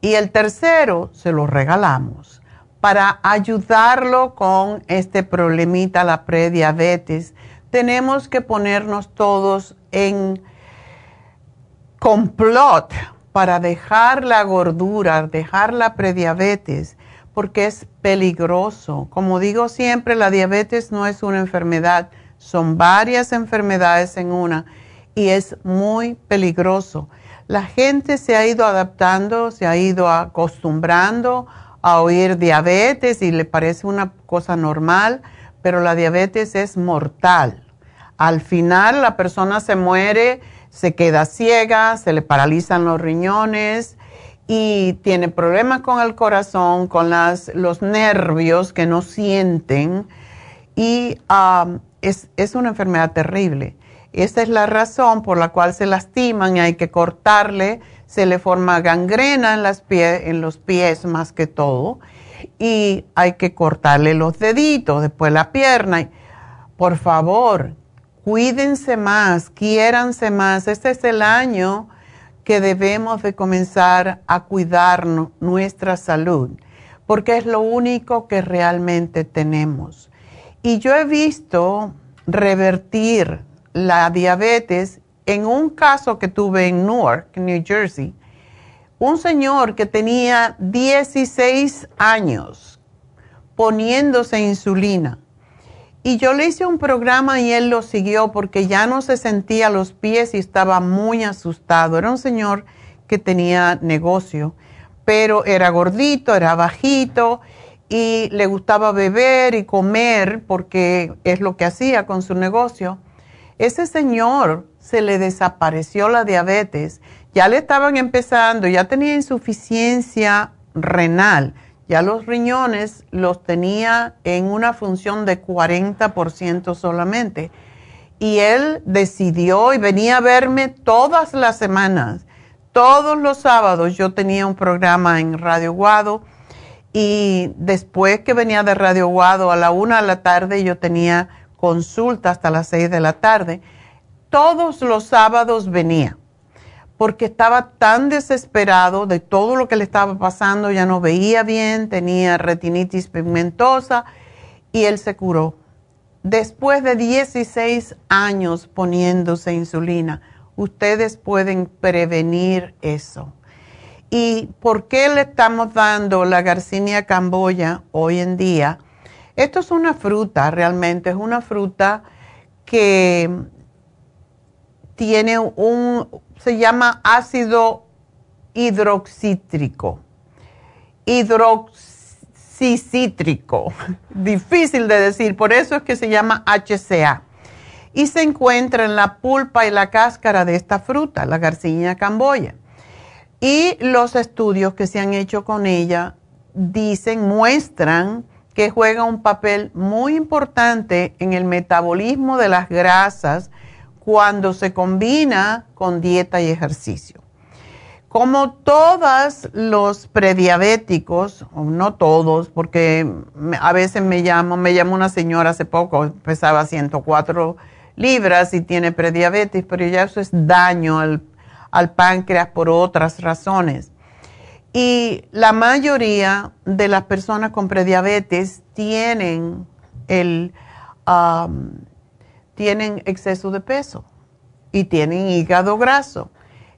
y el tercero se lo regalamos para ayudarlo con este problemita, la prediabetes. Tenemos que ponernos todos en complot para dejar la gordura, dejar la prediabetes, porque es peligroso. Como digo siempre, la diabetes no es una enfermedad, son varias enfermedades en una y es muy peligroso la gente se ha ido adaptando, se ha ido acostumbrando a oír diabetes y le parece una cosa normal, pero la diabetes es mortal. Al final la persona se muere, se queda ciega, se le paralizan los riñones y tiene problemas con el corazón, con los nervios que no sienten y ah, es, es una enfermedad terrible. Esa es la razón por la cual se lastiman y hay que cortarle, se le forma gangrena en, los pies más que todo y hay que cortarle los deditos, después la pierna. Por favor, cuídense más, quiéranse más. Este es el año que debemos de comenzar a cuidar nuestra salud, porque es lo único que realmente tenemos. Y yo he visto revertir la diabetes en un caso que tuve en Newark, New Jersey. Un señor que tenía 16 años poniéndose insulina. Y yo le hice un programa y él lo siguió porque ya no se sentía los pies y estaba muy asustado. Era un señor que tenía negocio, pero era gordito, era bajito y le gustaba beber y comer porque es lo que hacía con su negocio ese señor se le desapareció la diabetes, ya le estaban empezando, ya tenía insuficiencia renal, ya los riñones los tenía en una función de 40% solamente. Y él decidió y venía a verme todas las semanas. Todos los sábados yo tenía un programa en Radio Guado y después que venía de Radio Guado a la una de la tarde yo tenía consulta hasta las seis de la tarde. Todos los sábados venía porque estaba tan desesperado de todo lo que le estaba pasando, ya no veía bien, tenía retinitis pigmentosa y él se curó. Después de 16 años poniéndose insulina, ustedes pueden prevenir eso. ¿Y por qué le estamos dando la Garcinia camboya hoy en día? Esto es una fruta, realmente es una fruta que tiene un, se llama ácido hidroxítrico, hidroxicítrico, difícil de decir, por eso es que se llama HCA. Y se encuentra en la pulpa y la cáscara de esta fruta, la garcinia camboya. Y los estudios que se han hecho con ella dicen, muestran que juega un papel muy importante en el metabolismo de las grasas cuando se combina con dieta y ejercicio. Como todos los prediabéticos, no todos, porque a veces me llamo, me llamó una señora hace poco, pesaba 104 libras y tiene prediabetes, pero ya eso es daño al, al páncreas por otras razones. Y la mayoría de las personas con prediabetes tienen, el, tienen exceso de peso y tienen hígado graso.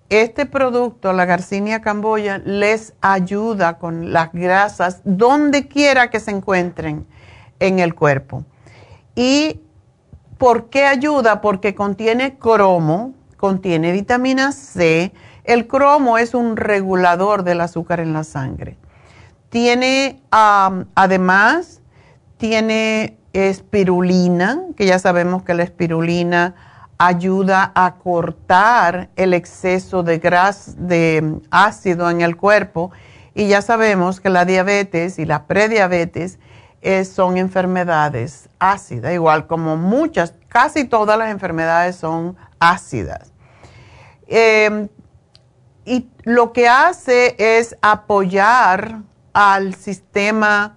Este producto, la Garcinia camboya, les ayuda con las grasas donde quiera que se encuentren en el cuerpo. ¿Y por qué ayuda? Porque contiene cromo, contiene vitamina C, el cromo es un regulador del azúcar en la sangre. Tiene, además, tiene espirulina, que ya sabemos que la espirulina ayuda a cortar el exceso de, de ácido en el cuerpo Y ya sabemos que la diabetes y la prediabetes eh, son enfermedades ácidas, igual como muchas, casi todas las enfermedades son ácidas. Em, y lo que hace es apoyar al sistema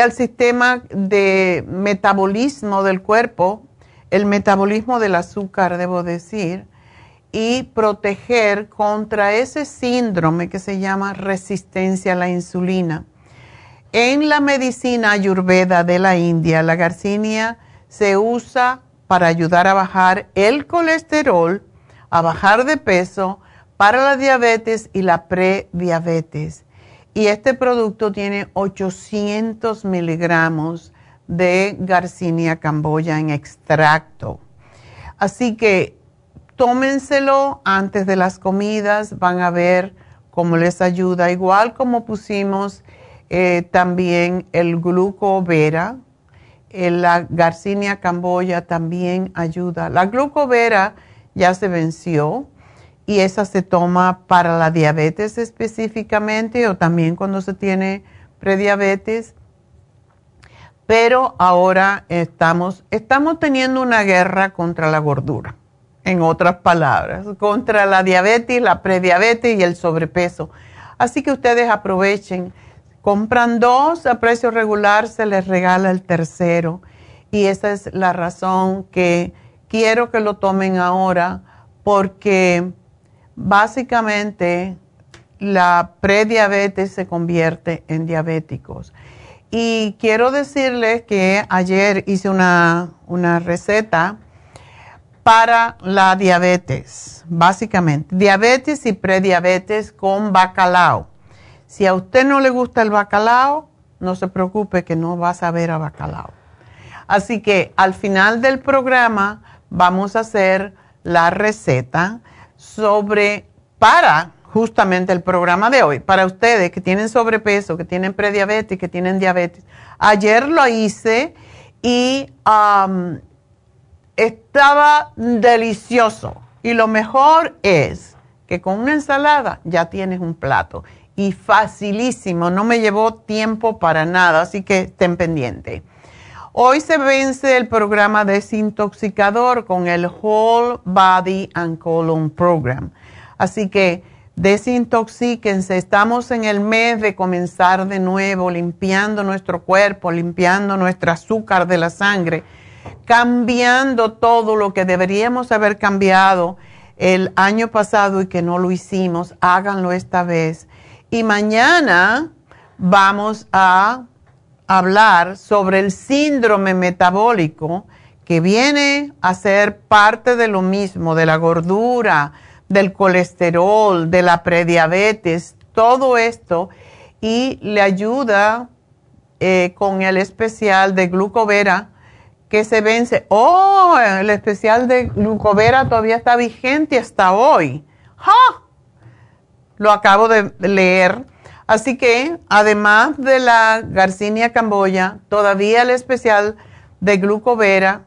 al sistema de metabolismo del cuerpo, el metabolismo del azúcar, debo decir, y proteger contra ese síndrome que se llama resistencia a la insulina. En la medicina ayurveda de la India, la garcinia se usa para ayudar a bajar el colesterol, a bajar de peso, para la diabetes y la prediabetes. Y este producto tiene 800 miligramos de Garcinia camboya en extracto. Así que tómenselo antes de las comidas, van a ver cómo les ayuda. Igual como pusimos eh, también el glucovera, eh, la Garcinia camboya también ayuda. La glucovera ya se venció y esa se toma para la diabetes específicamente o también cuando se tiene prediabetes. Pero ahora estamos, estamos teniendo una guerra contra la gordura, en otras palabras, contra la diabetes, la prediabetes y el sobrepeso. Así que ustedes aprovechen, compran dos a precio regular, se les regala el tercero. Y esa es la razón que quiero que lo tomen ahora, porque básicamente la prediabetes se convierte en diabéticos. Y quiero decirles que ayer hice una, una receta para la diabetes, básicamente. Diabetes y prediabetes con bacalao. Si a usted no le gusta el bacalao, no se preocupe que no va a saber a bacalao. Así que al final del programa vamos a hacer la receta sobre, para justamente el programa de hoy, para ustedes que tienen sobrepeso, que tienen prediabetes, que tienen diabetes. Ayer lo hice y estaba delicioso. Y lo mejor es que con una ensalada ya tienes un plato. Y facilísimo, no me llevó tiempo para nada, así que estén pendientes. Hoy se vence el programa desintoxicador con el Whole Body and Colon Program. Así que desintoxíquense. Estamos en el mes de comenzar de nuevo, limpiando nuestro cuerpo, limpiando nuestro azúcar de la sangre, cambiando todo lo que deberíamos haber cambiado el año pasado y que no lo hicimos. Háganlo esta vez. Y mañana vamos a hablar sobre el síndrome metabólico que viene a ser parte de lo mismo, de la gordura, del colesterol, de la prediabetes, todo esto, y le ayuda eh, con el especial de glucovera que se vence. Oh, el especial de glucovera todavía está vigente hasta hoy. Lo acabo de leer Así que, además de la Garcinia Camboya, todavía el especial de glucovera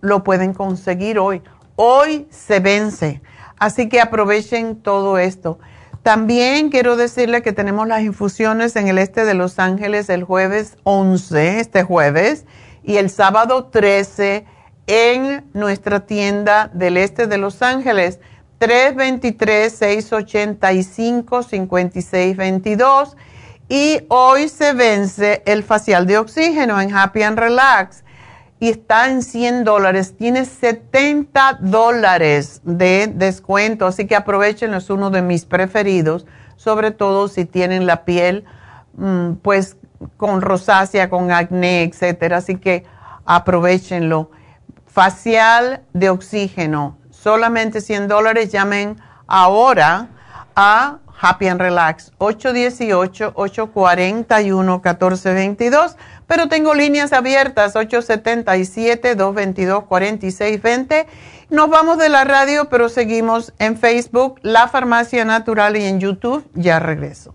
lo pueden conseguir hoy. Hoy se vence. Así que aprovechen todo esto. También quiero decirle que tenemos las infusiones en el este de Los Ángeles el jueves 11, este jueves, y el sábado 13 en nuestra tienda del este de Los Ángeles. 323-685-5622. Y hoy se vence el facial de oxígeno en Happy and Relax y está en 100 dólares. Tiene 70 dólares de descuento, así que aprovechenlo, es uno de mis preferidos, sobre todo si tienen la piel mm, pues con rosácea, con acné, etcétera. Así que aprovechenlo. Facial de oxígeno, solamente 100 dólares. Llamen ahora a Happy and Relax 818-841-1422. Pero tengo líneas abiertas 877-222-4620. Nos vamos de la radio, pero seguimos en Facebook, La Farmacia Natural y en YouTube. Ya regreso.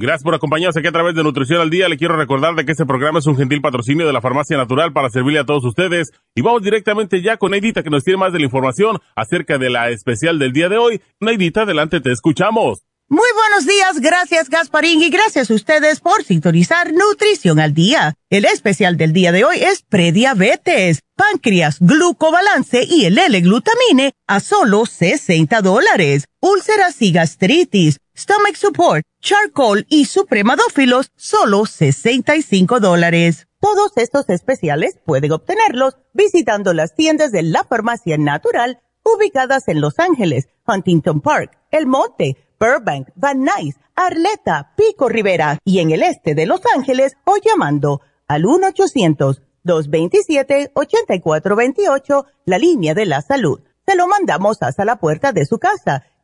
Gracias por acompañarnos aquí a través de Nutrición al Día. Le quiero recordar de que este programa es un gentil patrocinio de la Farmacia Natural para servirle a todos ustedes. Y vamos directamente ya con Neidita que nos tiene más de la información acerca de la especial del día de hoy. Neidita, adelante, te escuchamos. Muy buenos días, gracias Gasparín y gracias a ustedes por sintonizar Nutrición al Día. El especial del día de hoy es prediabetes, páncreas, glucobalance y el L-glutamine a solo 60 dólares. Úlceras y gastritis, stomach support, charcoal y supremadófilos, solo 65 dólares. Todos estos especiales pueden obtenerlos visitando las tiendas de la farmacia natural ubicadas en Los Ángeles, Huntington Park, El Monte, Burbank, Van Nuys, Arleta, Pico Rivera y en el este de Los Ángeles o llamando al 1-800-227-8428, la línea de la salud. Se lo mandamos hasta la puerta de su casa.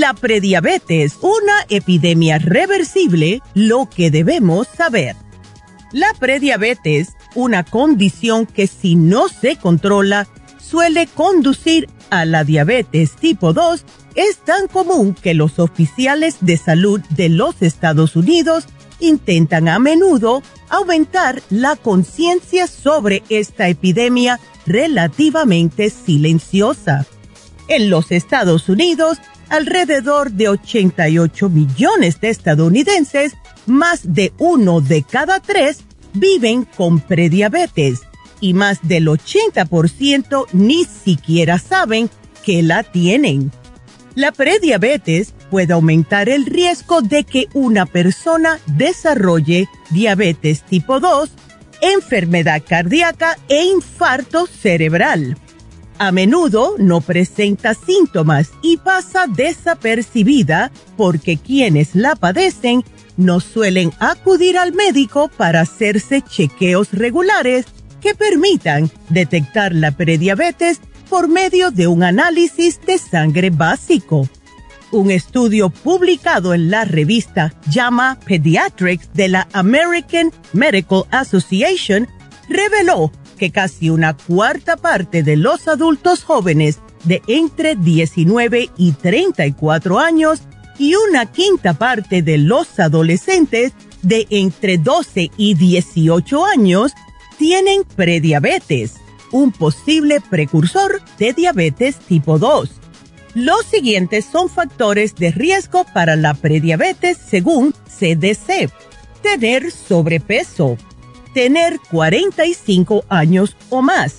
La prediabetes, una epidemia reversible, lo que debemos saber. La prediabetes, una condición que si no se controla, suele conducir a la diabetes tipo 2, es tan común que los oficiales de salud de los Estados Unidos intentan a menudo aumentar la conciencia sobre esta epidemia relativamente silenciosa. En los Estados Unidos, alrededor de 88 millones de estadounidenses, más de uno de cada tres, viven con prediabetes y más del 80% ni siquiera saben que la tienen. La prediabetes puede aumentar el riesgo de que una persona desarrolle diabetes tipo 2, enfermedad cardíaca e infarto cerebral a menudo no presenta síntomas y pasa desapercibida porque quienes la padecen no suelen acudir al médico para hacerse chequeos regulares que permitan detectar la prediabetes por medio de un análisis de sangre básico. Un estudio publicado en la revista JAMA Pediatrics de la American Medical Association reveló que casi una cuarta parte de los adultos jóvenes de entre 19 y 34 años y una quinta parte de los adolescentes de entre 12 y 18 años tienen prediabetes, un posible precursor de diabetes tipo 2. Los siguientes son factores de riesgo para la prediabetes según CDC. Tener sobrepeso, tener 45 años o más,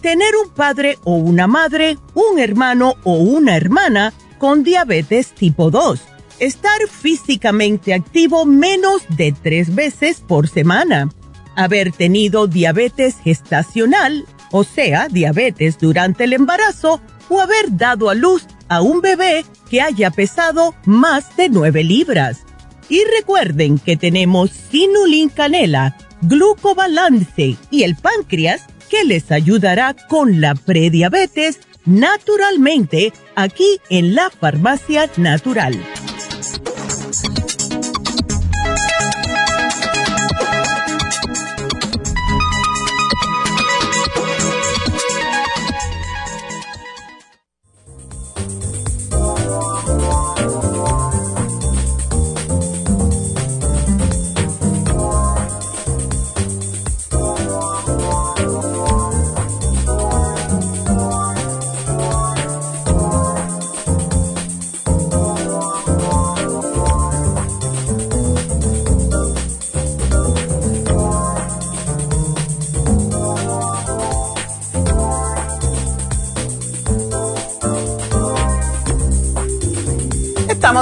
tener un padre o una madre, un hermano o una hermana con diabetes tipo 2, estar físicamente activo menos de tres veces por semana, haber tenido diabetes gestacional, o sea, diabetes durante el embarazo, o haber dado a luz a un bebé que haya pesado más de 9 libras. Y recuerden que tenemos Sinulin Canela, Glucobalance y el páncreas que les ayudará con la prediabetes naturalmente aquí en la farmacia natural.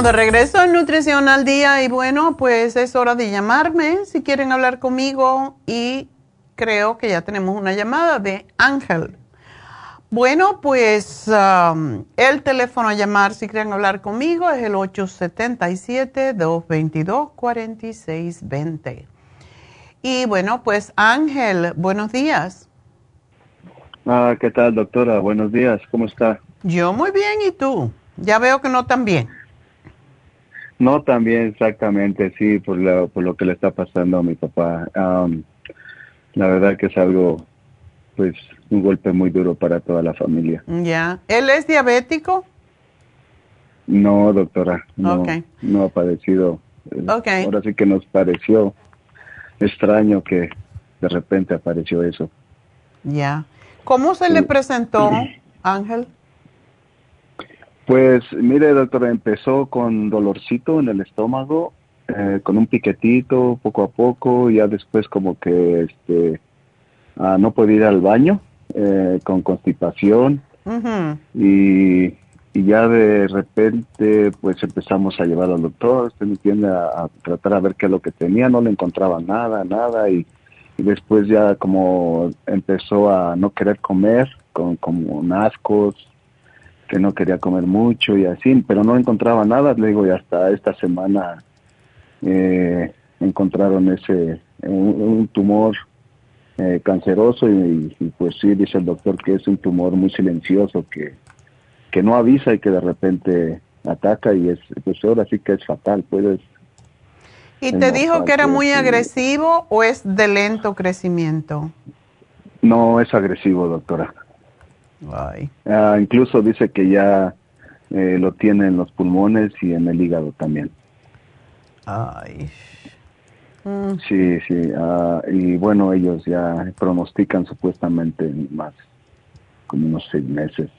De regreso en Nutrición al Día y bueno, pues es hora de llamarme si quieren hablar conmigo y creo que ya tenemos una llamada de Ángel. Bueno, pues um, el teléfono a llamar si quieren hablar conmigo es el 877-222-4620. Y bueno, pues Ángel, buenos días. Ah, ¿qué tal, doctora? Buenos días, ¿cómo está? Yo muy bien, ¿y tú? Ya veo que no tan bien. No, también exactamente, sí, por lo, por lo que le está pasando a mi papá. la verdad que es algo, pues, un golpe muy duro para toda la familia. Ya. ¿Él es diabético? No, doctora, no, no ha padecido. Okay. Ahora sí que nos pareció extraño que de repente apareció eso. Ya. ¿Cómo se le presentó, Ángel? Pues mire, doctora, empezó con dolorcito en el estómago, eh, con un piquetito poco a poco, ya después como que este, ah, no podía ir al baño, eh, con constipación, y, ya de repente pues empezamos a llevar al doctor, usted me entiende, a, tratar a ver qué es lo que tenía, no le encontraba nada, nada, y, después ya como empezó a no querer comer, con como ascos, que no quería comer mucho y así, pero no encontraba nada, le digo, y hasta esta semana eh, encontraron ese, un, tumor eh, canceroso y, pues sí, dice el doctor que es un tumor muy silencioso, que, que no avisa y que de repente ataca y es, pues ahora sí que es fatal, puedes... ¿Y te dijo que era muy agresivo o es de lento crecimiento? No, es agresivo, doctora. Ah, incluso dice que ya eh, lo tiene en los pulmones y en el hígado también. Ay. Mm. Sí, sí. Ah, y bueno, ellos ya pronostican supuestamente más, como unos seis meses.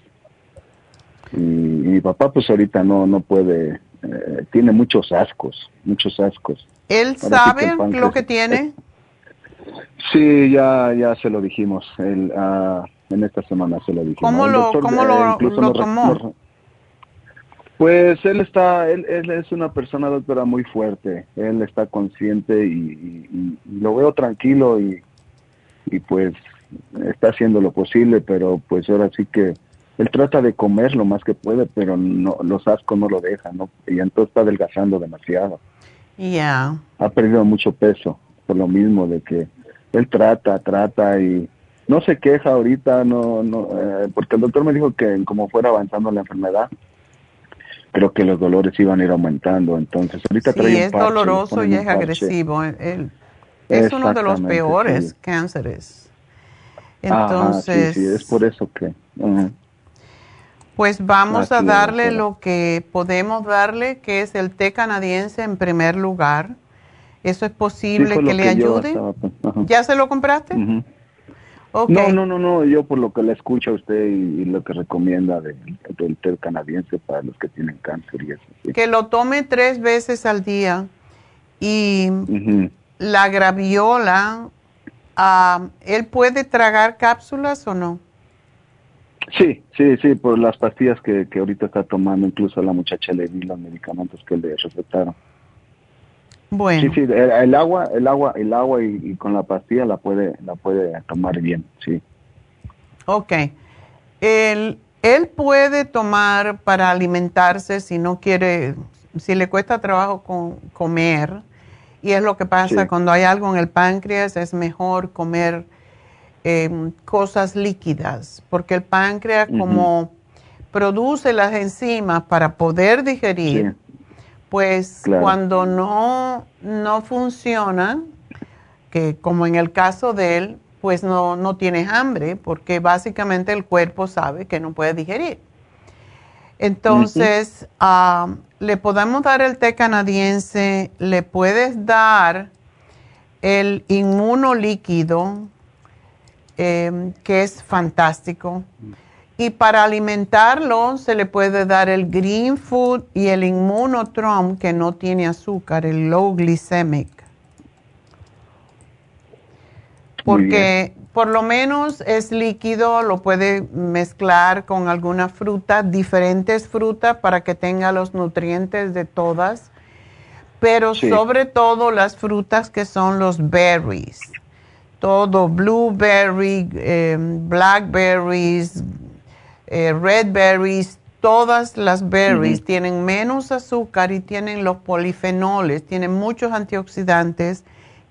Y, mi papá pues ahorita no, no puede, eh, tiene muchos ascos, muchos ascos. ¿Él sabe lo que tiene? Sí, ya, ya se lo dijimos. Él, uh, en esta semana se lo dije. ¿Cómo, lo, ¿cómo lo, tomó? pues él está, él, es una persona doctora muy fuerte, él está consciente y, lo veo tranquilo y, y pues está haciendo lo posible, pero pues ahora sí que él trata de comer lo más que puede, pero no, los ascos no lo dejan, ¿no? Y entonces está adelgazando demasiado. Ya. Ha perdido mucho peso por lo mismo de que él trata, trata y no se queja ahorita, no, no, eh, porque el doctor me dijo que como fuera avanzando la enfermedad, creo que los dolores iban a ir aumentando. Entonces, ahorita sí, es doloroso y es agresivo. es uno de los peores cánceres. Entonces, sí, es por eso que. Pues vamos a darle lo que podemos darle, que es el té canadiense en primer lugar. ¿Eso es posible que le ayude? ¿Ya se lo compraste? No, no, no, no, yo por lo que le escucho a usted y, lo que recomienda del té canadiense para los que tienen cáncer y eso. Que lo tome tres veces al día y la graviola, ah, ¿él puede tragar cápsulas o no? Sí, sí, sí, por las pastillas que, que ahorita está tomando, incluso la muchacha le di los medicamentos que le recetaron. Bueno. Sí, sí, el, agua, el agua, el agua y, con la pastilla la puede, la puede tomar bien, sí. Ok. Él, él puede tomar para alimentarse si no quiere, si le cuesta trabajo con, comer, y es lo que pasa cuando hay algo en el páncreas, es mejor comer em, cosas líquidas, porque el páncreas como produce las enzimas para poder digerir, pues cuando no, no funciona, que como en el caso de él, pues no, no tienes hambre, porque básicamente el cuerpo sabe que no puede digerir. Entonces, ah, le podemos dar el té canadiense, le puedes dar el inmunolíquido, eh, que es fantástico. Y para alimentarlo se le puede dar el Green Food y el Immunotrom que no tiene azúcar, el low glycemic. Porque por lo menos es líquido, lo puede mezclar con alguna fruta, diferentes frutas para que tenga los nutrientes de todas, pero sobre todo las frutas que son los berries. Todo, blueberry, eh, blackberries, eh, red berries, todas las berries tienen menos azúcar y tienen los polifenoles, tienen muchos antioxidantes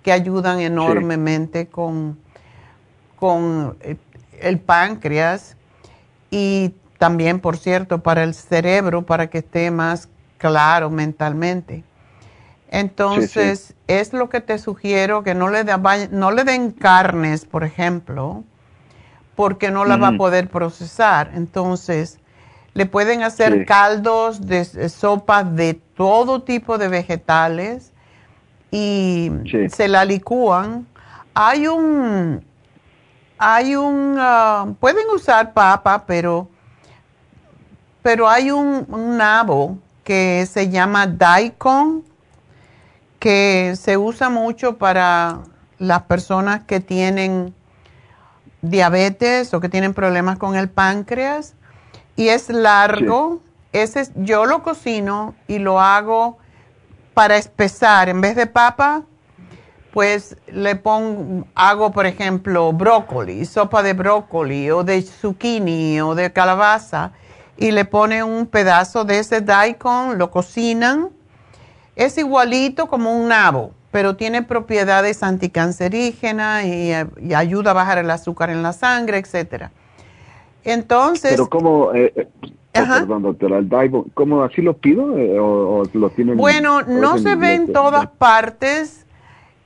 que ayudan enormemente con, con eh, el páncreas y también, por cierto, para el cerebro, para que esté más claro mentalmente. Entonces, es lo que te sugiero que no le, no le den carnes, por ejemplo, porque no la va a poder procesar. Entonces, le pueden hacer caldos de, sopas de todo tipo de vegetales y se la licúan. Hay un, hay un, ah, pueden usar papa, pero, pero hay un, un nabo que se llama daikon, que se usa mucho para las personas que tienen diabetes o que tienen problemas con el páncreas y es largo. Ese yo lo cocino y lo hago para espesar. En vez de papa, pues le pongo, hago por ejemplo brócoli, sopa de brócoli o de zucchini o de calabaza y le ponen un pedazo de ese daikon, lo cocinan. Es igualito como un nabo pero tiene propiedades anticancerígenas y, ayuda a bajar el azúcar en la sangre, etcétera. Entonces... Pero ¿cómo, eh, eh oh, perdón doctora, ¿cómo así lo pido eh, o, lo tienen? Bueno, no se ve en todas partes.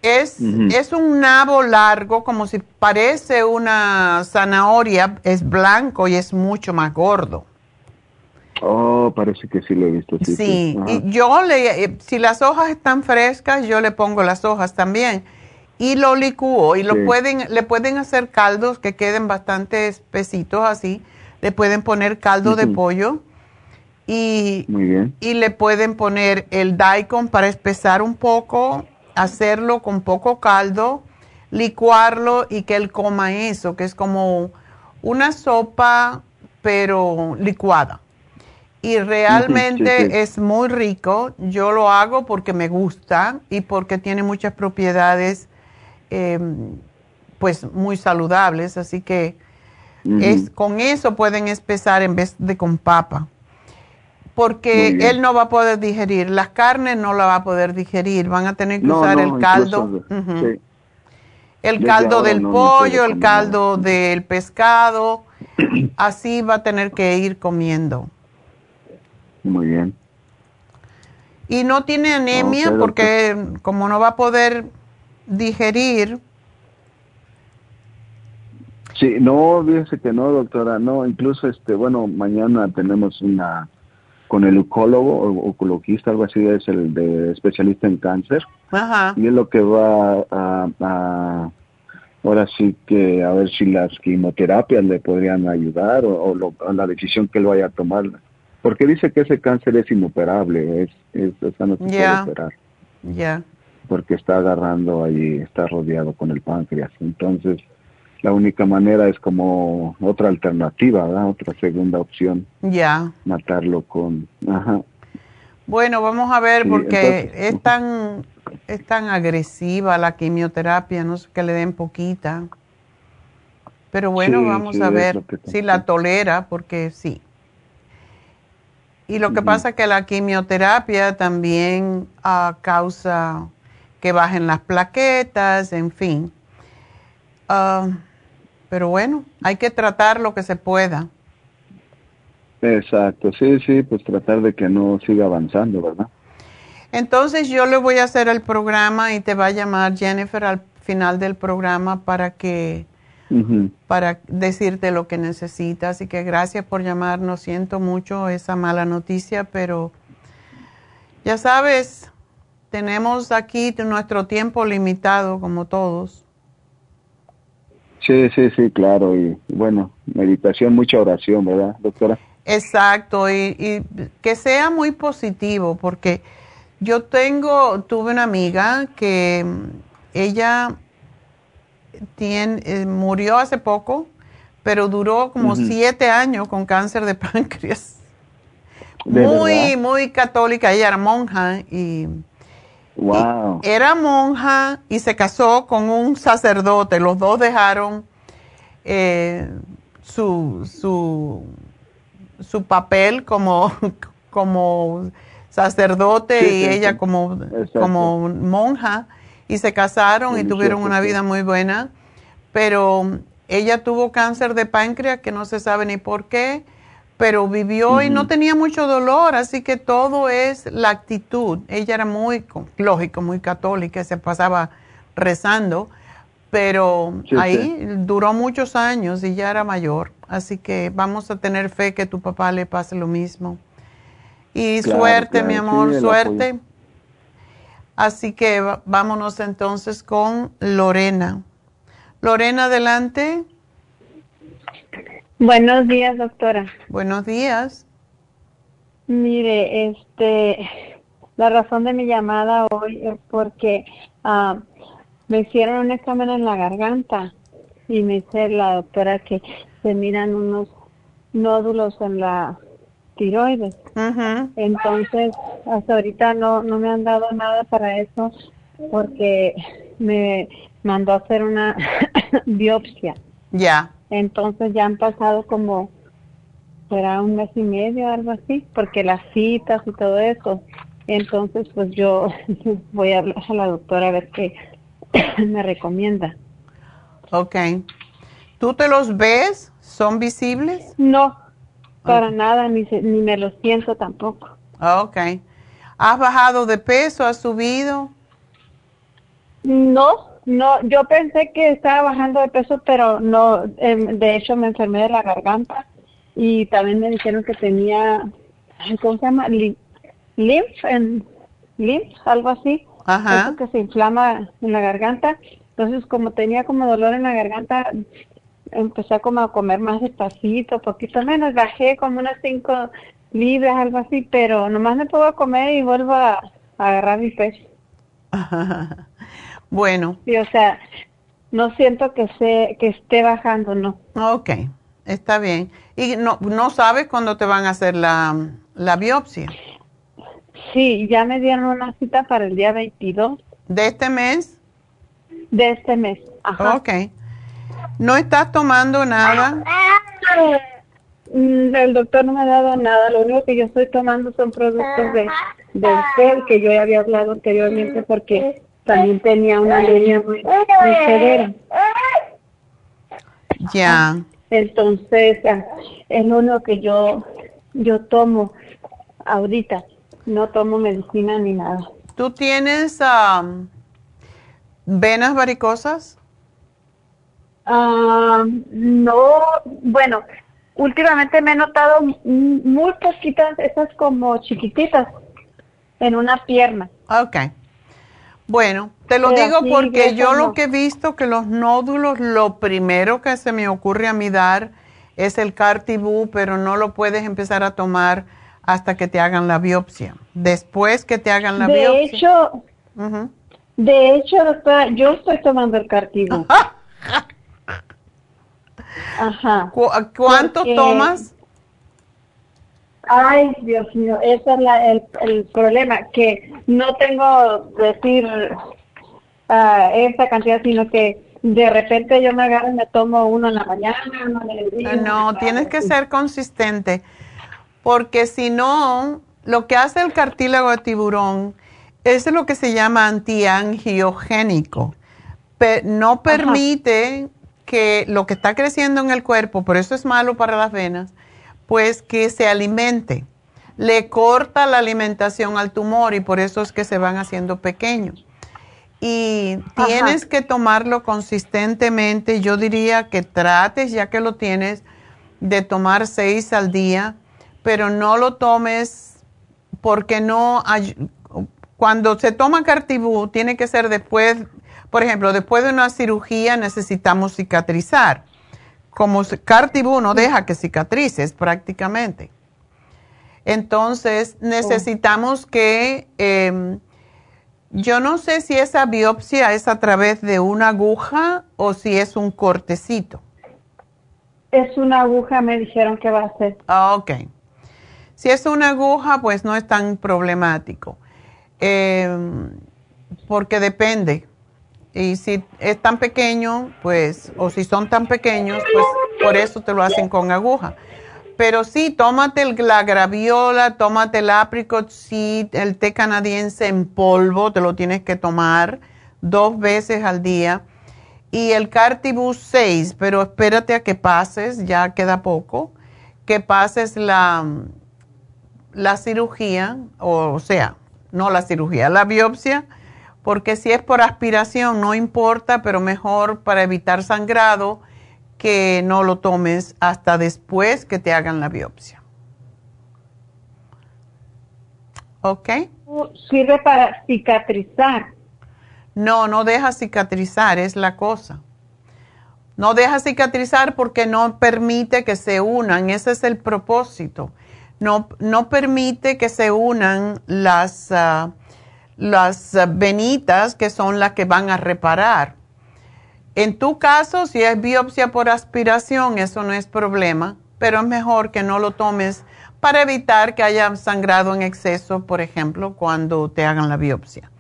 Es, es un nabo largo, como si parece una zanahoria, es blanco y es mucho más gordo. Oh, parece que sí lo he visto. Sí, sí. y yo le, eh, si las hojas están frescas, yo le pongo las hojas también y lo licúo y lo pueden, le pueden hacer caldos que queden bastante espesitos así. Le pueden poner caldo de pollo y, y le pueden poner el daikon para espesar un poco, hacerlo con poco caldo, licuarlo y que él coma eso, que es como una sopa pero licuada y realmente es muy rico. Yo lo hago porque me gusta y porque tiene muchas propiedades em, pues muy saludables, así que es, con eso pueden espesar en vez de con papa. porque él no va a poder digerir. Las carnes no la va a poder digerir. Van a tener que No, usar no, el caldo. El Desde caldo del no, pollo, el caldo del pescado. Así va a tener que ir comiendo. Muy bien. Y no tiene anemia porque como no va a poder digerir, Sí, no, fíjese que no, doctora, no, incluso, este, bueno, mañana tenemos una, con el oncólogo o oncologista, algo así, es el de especialista en cáncer, ajá, y es lo que va a, a- ahora sí que a ver si las quimioterapias le podrían ayudar o, o lo- o la decisión que él vaya a tomar, porque dice que ese cáncer es inoperable, es, es, o sea, no se puede operar, ya, porque está agarrando ahí, está rodeado con el páncreas, entonces la única manera es como otra alternativa, ¿verdad? Otra segunda opción, ya. matarlo con, ajá, Bueno, vamos a ver Sí, porque entonces, es tan es tan agresiva la quimioterapia, no sé que le den poquita. Pero bueno, Sí, vamos sí, a ver si la tolera porque sí. Y lo que pasa es que la quimioterapia también ah, causa que bajen las plaquetas, en fin. Ah, pero bueno, hay que tratar lo que se pueda. exacto, sí, sí, pues tratar de que no siga avanzando, ¿verdad? Entonces yo le voy a hacer el programa y te va a llamar Jennifer al final del programa para que Para decirte lo que necesitas. Así que gracias por llamarnos. Siento mucho esa mala noticia, pero ya sabes, tenemos aquí nuestro tiempo limitado como todos. Sí, sí, sí, claro, y bueno, meditación, mucha oración, ¿verdad, doctora? Exacto, y, y que sea muy positivo, porque yo tengo, tuve una amiga que ella tiene, eh, murió hace poco, pero duró como siete años con cáncer de páncreas. ¿De muy, verdad? muy católica, ella era monja y Wow. era monja y se casó con un sacerdote. Los dos dejaron eh, su, su, su papel como, como sacerdote Sí, y sí, ella sí. como, Exacto. como monja y se casaron y tuvieron una vida muy buena. Pero ella tuvo cáncer de páncreas que no se sabe ni por qué, pero vivió y no tenía mucho dolor, así que todo es la actitud. Ella era muy, lógico, muy católica, se pasaba rezando, pero Sí, ahí duró muchos años y ya era mayor, así que vamos a tener fe que tu papá le pase lo mismo. Y Claro, suerte, mi amor, sí, suerte. apoyo. Así que vámonos entonces con Lorena. Lorena, adelante. Buenos días, doctora. Buenos días. Mire, este, la razón de mi llamada hoy es porque ah, me hicieron un examen en la garganta y me dice la doctora que se miran unos nódulos en la tiroides. Entonces, hasta ahorita no, no me han dado nada para eso porque me mandó a hacer una biopsia. Ya. Entonces ya han pasado como, será un mes y medio, algo así, porque las citas y todo eso. Entonces, pues yo voy a hablar a la doctora a ver qué me recomienda. Ok. ¿Tú te los ves? ¿Son visibles? No, para nada, ni, se- ni me lo siento tampoco. Ok. ¿Has bajado de peso? ¿Has subido? No, no, yo pensé que estaba bajando de peso, pero no, em, de hecho me enfermé de la garganta y también me dijeron que tenía, ¿cómo se llama? Lymph, en, lymph, algo así. Ajá. Eso que se inflama en la garganta. Entonces, como tenía como dolor en la garganta, empecé como a comer más despacito, poquito menos. Bajé como unas cinco libras, algo así, pero nomás me puedo comer y vuelvo a, a agarrar mi peso. bueno, Sí, o sea, no siento que se, que esté bajando, no. ok. Está bien. ¿Y no, no sabes cuándo te van a hacer la, la biopsia? Sí, ya me dieron una cita para el día 22 ¿De este mes? de este mes. Ajá. Ok. ¿No estás tomando nada? Mm, El doctor no me ha dado nada, lo único que yo estoy tomando son productos de, de usted, que yo ya había hablado anteriormente porque también tenía una anemia muy, muy severa. Ya. Entonces, ah, es lo único que yo, yo tomo ahorita. No tomo medicina ni nada. ¿Tú tienes am, venas varicosas? No, bueno, últimamente me he notado muy poquitas, esas como chiquititas, en una pierna. Ok. Bueno, te lo Pero digo sí, porque yo lo que he visto que los nódulos, lo primero que se me ocurre a mí dar es el Cartibú, pero no lo puedes empezar a tomar hasta que te hagan la biopsia. Después que te hagan la de biopsia. hecho, de hecho, doctora, yo estoy tomando el cartibú. Ajá. ¿Cu- ¿Cuánto Porque- tomas? Ay, Dios mío, ese es la- el, el problema, que no tengo decir ah, esa cantidad, sino que de repente yo me agarro y me tomo uno en la mañana, uno en el día. No, tienes que ser consistente, porque si no, lo que hace el cartílago de tiburón es lo que se llama antiangiogénico. Pe- no permite que lo que está creciendo en el cuerpo, por eso es malo para las venas, pues que se alimente. Le corta la alimentación al tumor y por eso es que se van haciendo pequeños. Y Ajá. tienes que tomarlo consistentemente. Yo diría que trates, ya que lo tienes, de tomar seis al día, pero no lo tomes porque no hay- cuando se toma Cartibú tiene que ser después, por ejemplo, después de una cirugía necesitamos cicatrizar. Como Cartibú no deja que cicatrices prácticamente. Entonces necesitamos que, em, yo no sé si esa biopsia es a través de una aguja o si es un cortecito. Es una aguja, me dijeron que va a ser. Ah, ok. Si es una aguja, pues no es tan problemático. Eh, porque depende. Y si es tan pequeño, pues, o si son tan pequeños, pues por eso te lo hacen con aguja. Pero sí, tómate el- la graviola, tómate el apricot seed, el té canadiense en polvo, te lo tienes que tomar dos veces al día. Y el Cartibus 6, pero espérate a que pases, ya queda poco, que pases la, la cirugía, o, o sea, no la cirugía, la biopsia, porque si es por aspiración no importa, pero mejor para evitar sangrado que no lo tomes hasta después que te hagan la biopsia. ¿Ok? Sirve para cicatrizar. No, no deja cicatrizar, es la cosa. No deja cicatrizar porque no permite que se unan, ese es el propósito. No, no permite que se unan las, ah, las venitas que son las que van a reparar. En tu caso, si es biopsia por aspiración, eso no es problema, pero es mejor que no lo tomes para evitar que haya sangrado en exceso, por ejemplo, cuando te hagan la biopsia.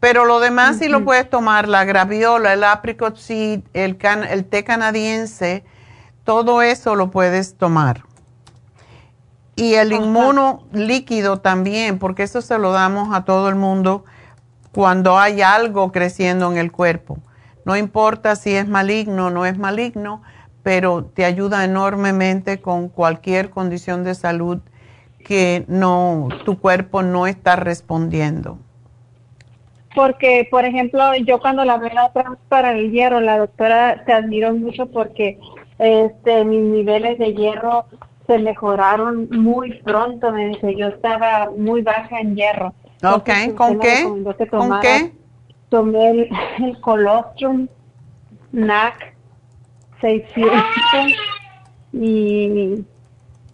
Pero lo demás sí lo puedes tomar, la graviola, el apricot seed, el, can- el té canadiense, todo eso lo puedes tomar. Y el inmuno líquido también, porque eso se lo damos a todo el mundo cuando hay algo creciendo en el cuerpo. No importa si es maligno o no es maligno, pero te ayuda enormemente con cualquier condición de salud que no tu cuerpo no está respondiendo. Porque, por ejemplo, yo cuando la veo para el hierro, la doctora se admiró mucho porque este mis niveles de hierro se mejoraron muy pronto. Me dice, yo estaba muy baja en hierro. Ok, Entonces, ¿con qué? que ¿Con tomara- qué? Tomé el, el colostrum, NAC 600 y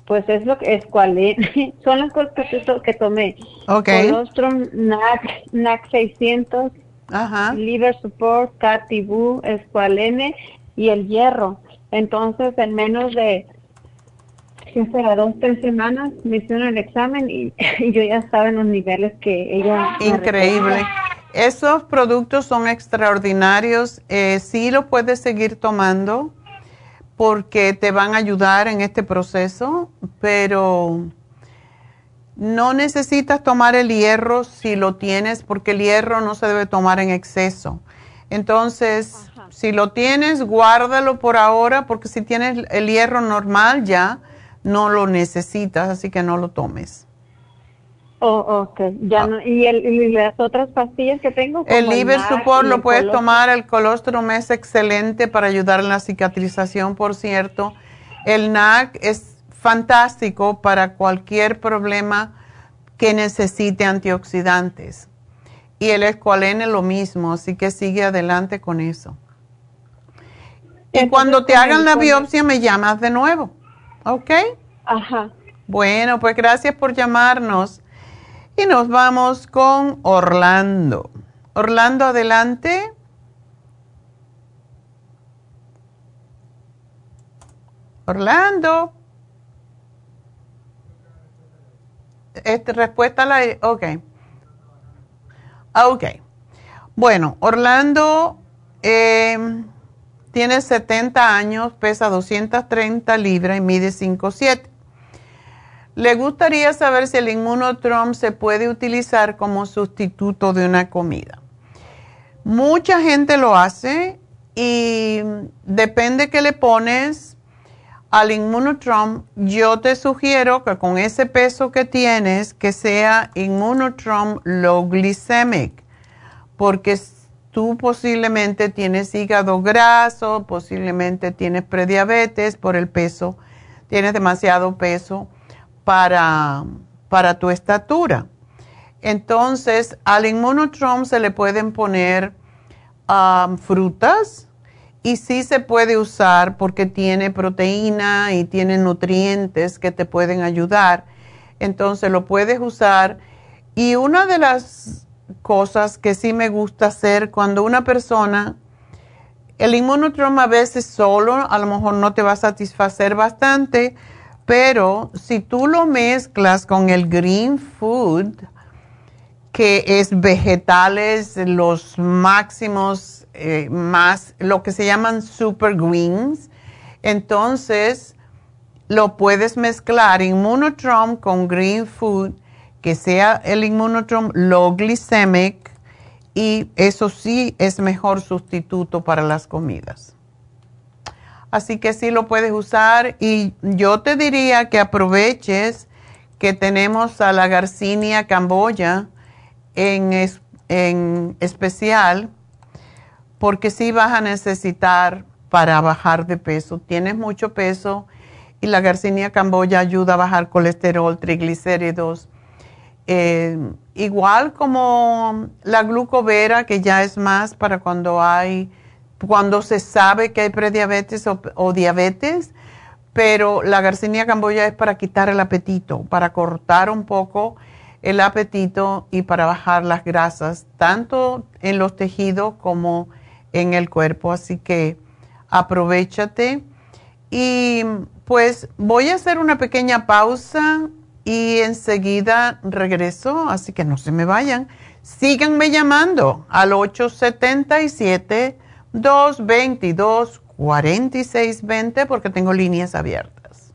pues es lo que es cuál es. Son las cosas que, to- que tomé. Ok. Colostrum, NAC, NAC 600, Ajá. Liver Support, Cartibú, Escualene y el hierro. Entonces, en menos de, ¿qué será? Dos, tres semanas me hicieron el examen y, y yo ya estaba en los niveles que ella... Increíble. Esos productos son extraordinarios. Eh, sí lo puedes seguir tomando, porque te van a ayudar en este proceso, pero no necesitas tomar el hierro si lo tienes, porque el hierro no se debe tomar en exceso. Entonces, si lo tienes, guárdalo por ahora, porque si tienes el hierro normal ya, no lo necesitas, así que no lo tomes. Oh, ok. Ya no, ¿y, el, las otras pastillas que tengo? el Liver Support lo puedes tomar, el colostrum es excelente para ayudar en la cicatrización, por cierto. El NAC es fantástico para cualquier problema que necesite antioxidantes. Y el escualene lo mismo, así que sigue adelante con eso. Y cuando te hagan la biopsia me llamas de nuevo, ¿ok? Ajá. Bueno, pues gracias por llamarnos. Y nos vamos con Orlando. Orlando, adelante. Orlando. Este, respuesta a la... Ok. Ok. Bueno, Orlando eh, tiene 70 años, pesa 230 libras y mide 5'7". Le gustaría saber si el inmunotrom se puede utilizar como sustituto de una comida. Mucha gente lo hace y depende que le pones al inmunotrom. Yo te sugiero que con ese peso que tienes, que sea inmunotrom low glycemic, porque tú posiblemente tienes hígado graso, posiblemente tienes prediabetes por el peso, tienes demasiado peso para, para tu estatura. Entonces, al inmunotrom se le pueden poner um, frutas y sí se puede usar porque tiene proteína y tiene nutrientes que te pueden ayudar. Entonces, lo puedes usar. Y una de las cosas que sí me gusta hacer. Cuando una persona, el inmunotrom a veces solo a lo mejor no te va a satisfacer bastante, pero si tú lo mezclas con el green food, que es vegetales, los máximos, eh, más, lo que se llaman super greens, entonces lo puedes mezclar inmunotrom con green food, que sea el inmunotrom low glycemic, y eso sí es mejor sustituto para las comidas. Así que sí lo puedes usar y yo te diría que aproveches que tenemos a la Garcinia camboya en, en especial porque sí vas a necesitar para bajar de peso. Tienes mucho peso y la Garcinia camboya ayuda a bajar colesterol, triglicéridos. Eh, igual como la glucovera, que ya es más para cuando hay cuando se sabe que hay prediabetes o, diabetes, pero la garcinia camboya es para quitar el apetito, para cortar un poco el apetito y para bajar las grasas, tanto en los tejidos como en el cuerpo. Así que aprovechate. Y pues voy a hacer una pequeña pausa y enseguida regreso, así que no se me vayan. Síganme llamando al 877 222-4620 porque tengo líneas abiertas.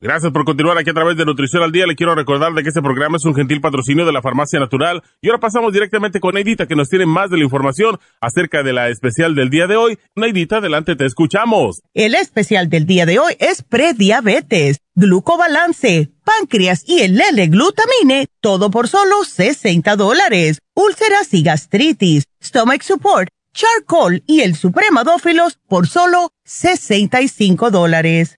Gracias por continuar aquí a través de Nutrición al Día. Le quiero recordar de que este programa es un gentil patrocinio de la Farmacia Natural. Y ahora pasamos directamente con Neidita, que nos tiene más de la información acerca de la especial del día de hoy. Neidita, adelante, te escuchamos. El especial del día de hoy es prediabetes, glucobalance, páncreas y el L-glutamine, todo por solo 60 dólares. Úlceras y gastritis, stomach support, charcoal y el supremadófilos por solo 65 dólares.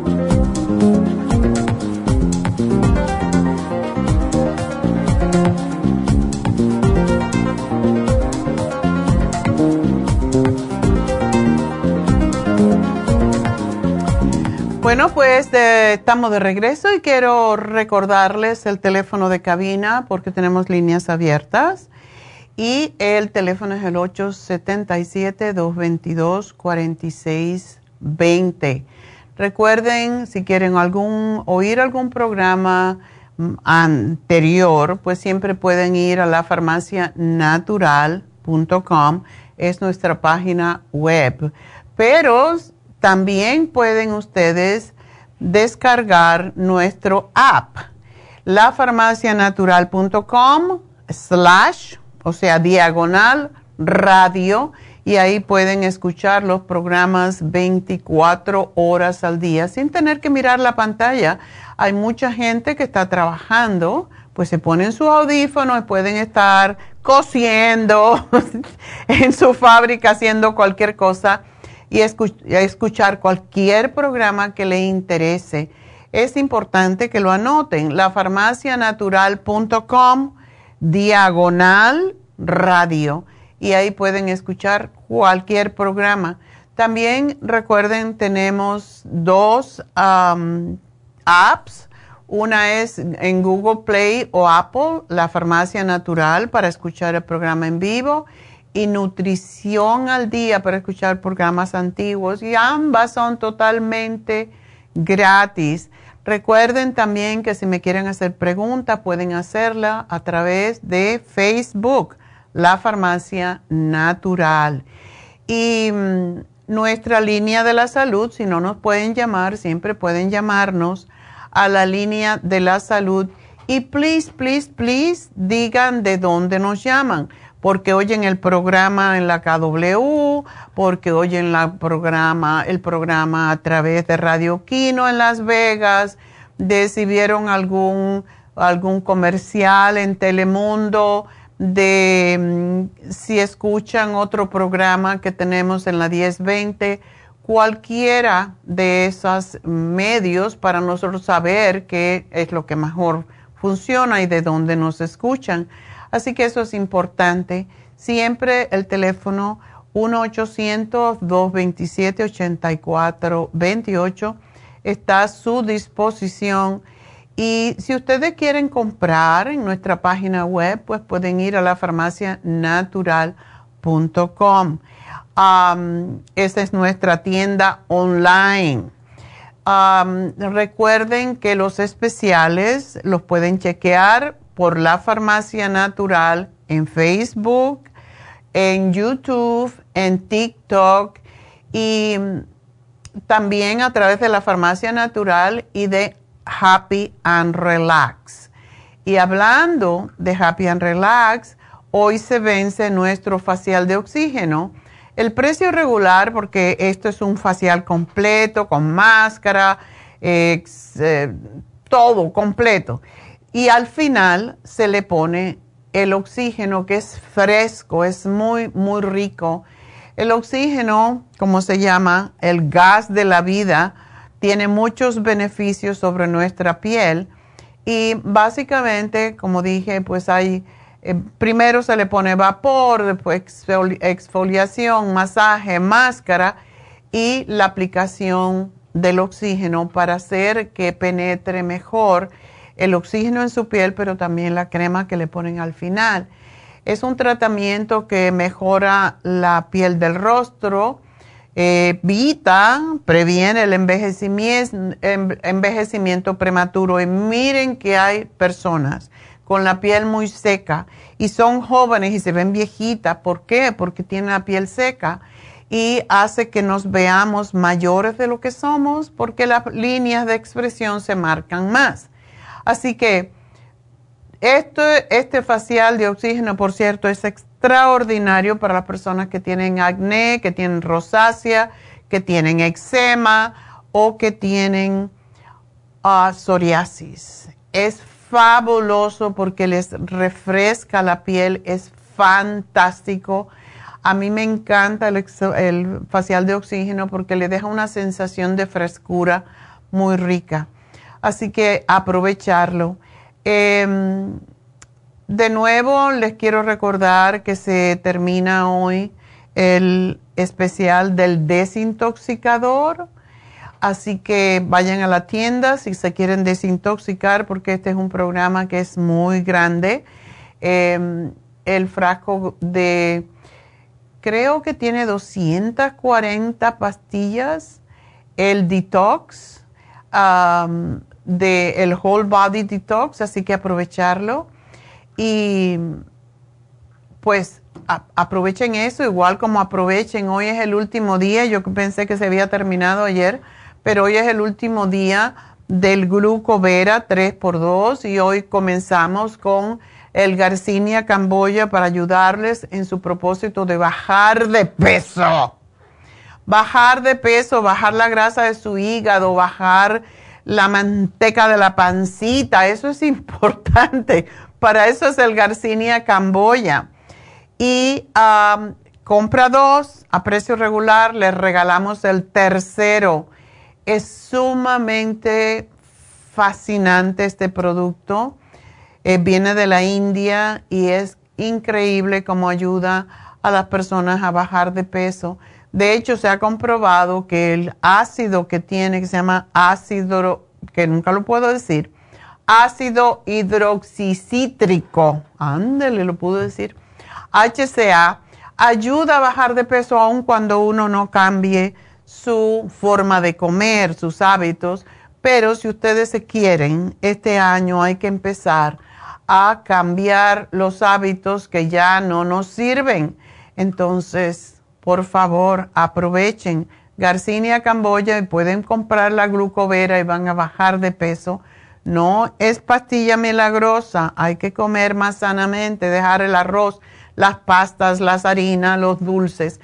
Bueno, pues estamos de regreso y quiero recordarles el teléfono de cabina porque tenemos líneas abiertas y el teléfono es el 877-222-4620. Recuerden, si quieren algún oír algún programa mm, anterior, pues siempre pueden ir a la farmacianatural.com, es nuestra página web. Pero también pueden ustedes descargar nuestro app, lafarmacianatural.com slash, o sea, diagonal radio, y ahí pueden escuchar los programas 24 horas al día sin tener que mirar la pantalla. Hay mucha gente que está trabajando, pues se ponen sus audífonos y pueden estar cosiendo en su fábrica haciendo cualquier cosa y escuchar cualquier programa que le interese. Es importante que lo anoten, lafarmacianatural.com diagonal radio y ahí pueden escuchar cualquier programa. También recuerden, tenemos dos apps. Una es en Google Play o Apple, la Farmacia Natural, para escuchar el programa en vivo y Nutrición al Día para escuchar programas antiguos y ambas son totalmente gratis. Recuerden también que si me quieren hacer preguntas pueden hacerla a través de Facebook, La Farmacia Natural. Y mm, nuestra línea de la salud, si no nos pueden llamar, siempre pueden llamarnos a la línea de la salud. Y please, please, please, digan de dónde nos llaman porque oyen el programa en la KW, porque oyen la programa, el programa a través de Radio Kino en Las Vegas, de si vieron algún, algún comercial en Telemundo, de mm, si escuchan otro programa que tenemos en la 1020, cualquiera de esos medios para nosotros saber qué es lo que mejor funciona y de dónde nos escuchan. Así que eso es importante. Siempre el teléfono 1-800-227-8428 está a su disposición. Y si ustedes quieren comprar en nuestra página web, pues pueden ir a la farmacianatural.com. Um, esa es nuestra tienda online. recuerden que los especiales los pueden chequear por la farmacia natural en Facebook, en YouTube, en TikTok y también a través de la farmacia natural y de Happy and Relax. Y hablando de Happy and Relax, hoy se vence nuestro facial de oxígeno. El precio regular, porque esto es un facial completo, con máscara, eh, todo completo y al final se le pone el oxígeno que es fresco, es muy, muy rico. El oxígeno, como se llama, el gas de la vida, tiene muchos beneficios sobre nuestra piel y básicamente, como dije, pues hay, eh, primero se le pone vapor, después exfoliación, masaje, máscara y la aplicación del oxígeno para hacer que penetre mejor el oxígeno en su piel, pero también la crema que le ponen al final. Es un tratamiento que mejora la piel del rostro, evita, previene el envejecimiento, envejecimiento prematuro. Y miren que hay personas con la piel muy seca y son jóvenes y se ven viejitas. ¿Por qué? Porque tienen la piel seca y hace que nos veamos mayores de lo que somos porque las líneas de expresión se marcan más. Así que esto, este facial de oxígeno, por cierto, es extraordinario para las personas que tienen acné, que tienen rosácea, que tienen eczema o que tienen uh, psoriasis. Es fabuloso porque les refresca la piel, es fantástico. A mí me encanta el, facial de oxígeno porque le deja una sensación de frescura muy rica así que aprovecharlo. Em, de nuevo, les quiero recordar que se termina hoy el especial del desintoxicador. Así que vayan a la tienda si se quieren desintoxicar, porque este es un programa que es muy grande. Em, el frasco de, creo que tiene 240 pastillas. El detox del el Whole Body Detox, así que aprovecharlo. Y pues aprovechen eso, igual como aprovechen, hoy es el último día, yo pensé que se había terminado ayer, pero hoy es el último día del glucovera 3x2 y hoy comenzamos con el Garcinia Camboya para ayudarles en su propósito de bajar de peso. Bajar de peso, bajar la grasa de su hígado, bajar la manteca de la pancita, eso es importante. Para eso es el Garcinia Camboya. Y compra dos a precio regular, les regalamos el tercero. Es sumamente fascinante este producto. Eh, viene de la India y es increíble cómo ayuda a las personas a bajar de peso. De hecho, se ha comprobado que el ácido que tiene, que se llama ácido, que nunca lo puedo decir, ácido hidroxicítrico, ándale, lo puedo decir, HCA, ayuda a bajar de peso aun cuando uno no cambie su forma de comer, sus hábitos. Pero si ustedes se quieren, este año hay que empezar a cambiar los hábitos que ya no nos sirven. Entonces, por favor, aprovechen Garcinia Camboya y pueden comprar la glucovera y van a bajar de peso. No es pastilla milagrosa, hay que comer más sanamente, dejar el arroz, las pastas, las harinas, los dulces,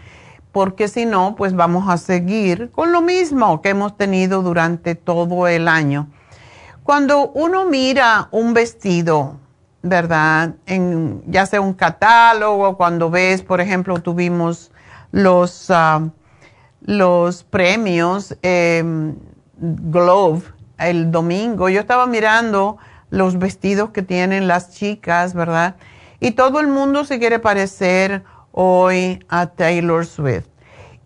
porque si no, pues vamos a seguir con lo mismo que hemos tenido durante todo el año. Cuando uno mira un vestido, ¿verdad? En, ya sea un catálogo, cuando ves, por ejemplo, tuvimos los, ah, los premios eh, Glove el domingo, yo estaba mirando los vestidos que tienen las chicas, ¿verdad? Y todo el mundo se quiere parecer hoy a Taylor Swift.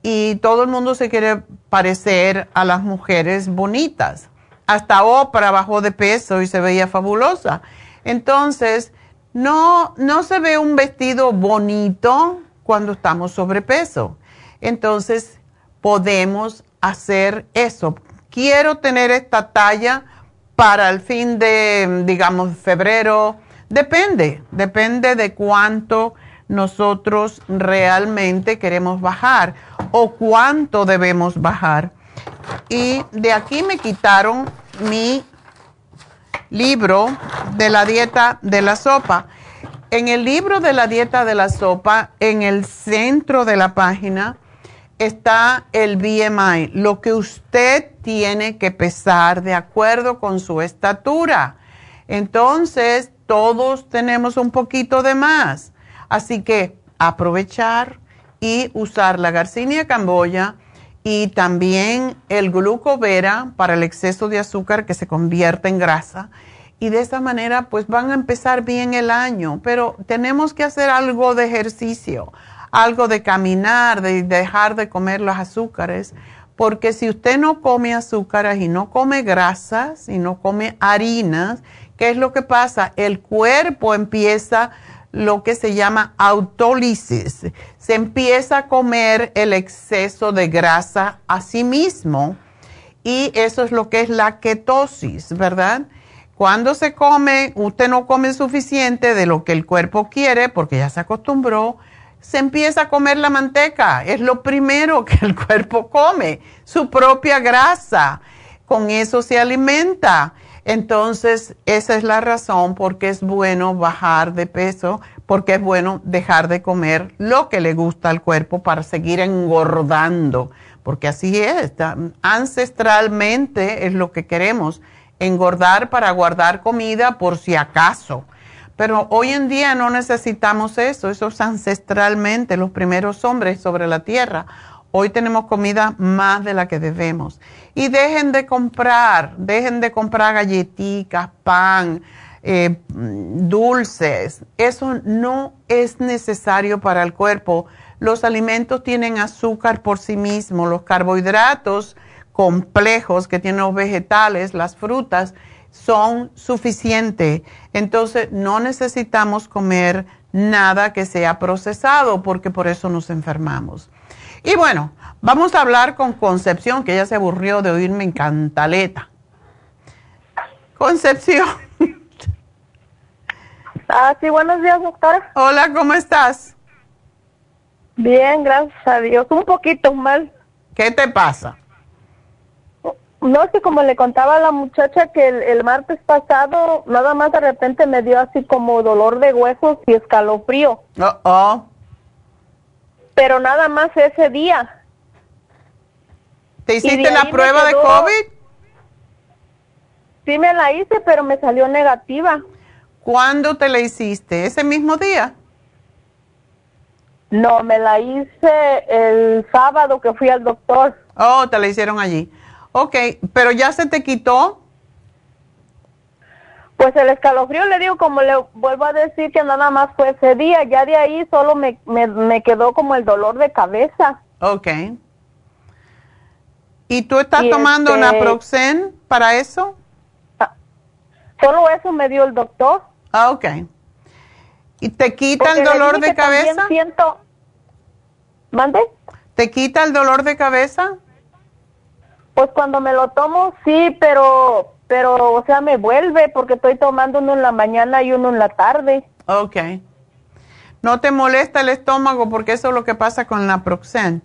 Y todo el mundo se quiere parecer a las mujeres bonitas. Hasta Oprah bajó de peso y se veía fabulosa. Entonces, no, no se ve un vestido bonito cuando estamos sobrepeso. Entonces, podemos hacer eso. Quiero tener esta talla para el fin de, digamos, febrero. Depende, depende de cuánto nosotros realmente queremos bajar o cuánto debemos bajar. Y de aquí me quitaron mi libro de la dieta de la sopa. En el libro de la dieta de la sopa, en el centro de la página, está el BMI, lo que usted tiene que pesar de acuerdo con su estatura. Entonces, todos tenemos un poquito de más. Así que aprovechar y usar la Garcinia Camboya y también el glucovera para el exceso de azúcar que se convierte en grasa. Y de esa manera, pues van a empezar bien el año, pero tenemos que hacer algo de ejercicio algo de caminar, de dejar de comer los azúcares, porque si usted no come azúcares y no come grasas y no come harinas, ¿qué es lo que pasa? El cuerpo empieza lo que se llama autólisis. Se empieza a comer el exceso de grasa a sí mismo y eso es lo que es la ketosis, ¿verdad? Cuando se come, usted no come suficiente de lo que el cuerpo quiere porque ya se acostumbró, se empieza a comer la manteca. Es lo primero que el cuerpo come, su propia grasa. Con eso se alimenta. Entonces, esa es la razón por qué es bueno bajar de peso, porque es bueno dejar de comer lo que le gusta al cuerpo para seguir engordando, porque así es, ancestralmente es lo que queremos, engordar para guardar comida por si acaso. Pero hoy en día no necesitamos eso, eso es ancestralmente los primeros hombres sobre la tierra. Hoy tenemos comida más de la que debemos. Y dejen de comprar, dejen de comprar galletitas, pan, eh, dulces. Eso no es necesario para el cuerpo. Los alimentos tienen azúcar por sí mismos, los carbohidratos complejos que tienen los vegetales, las frutas, son suficientes. Entonces no necesitamos comer nada que sea procesado porque por eso nos enfermamos. Y bueno, vamos a hablar con Concepción, que ya se aburrió de oírme en cantaleta. Concepción. Ah, sí, buenos días, doctora. Hola, ¿cómo estás? Bien, gracias a Dios. Un poquito mal. ¿Qué te pasa? No, es que como le contaba a la muchacha que el, martes pasado, nada más de repente me dio así como dolor de huesos y escalofrío. Oh, oh. Pero nada más ese día. ¿Te hiciste la prueba de COVID? Sí me la hice, pero me salió negativa. ¿Cuándo te la hiciste? ¿Ese mismo día? No, me la hice el sábado que fui al doctor. Oh, te la hicieron allí. Ok, pero ya se te quitó. Pues el escalofrío le digo, como le vuelvo a decir, que nada más fue ese día. Ya de ahí solo me, me, quedó como el dolor de cabeza. Ok. ¿Y tú estás tomando este, Naproxen para eso? Ah, solo eso me dio el doctor. Ah, ok. ¿Y te quita el dolor de cabeza? siento... ¿Mande? ¿Te quita el dolor de cabeza? Pues cuando me lo tomo, sí, pero, pero, o sea, me vuelve porque estoy tomando uno en la mañana y uno en la tarde. Ok. ¿No te molesta el estómago? Porque eso es lo que pasa con la Proxen.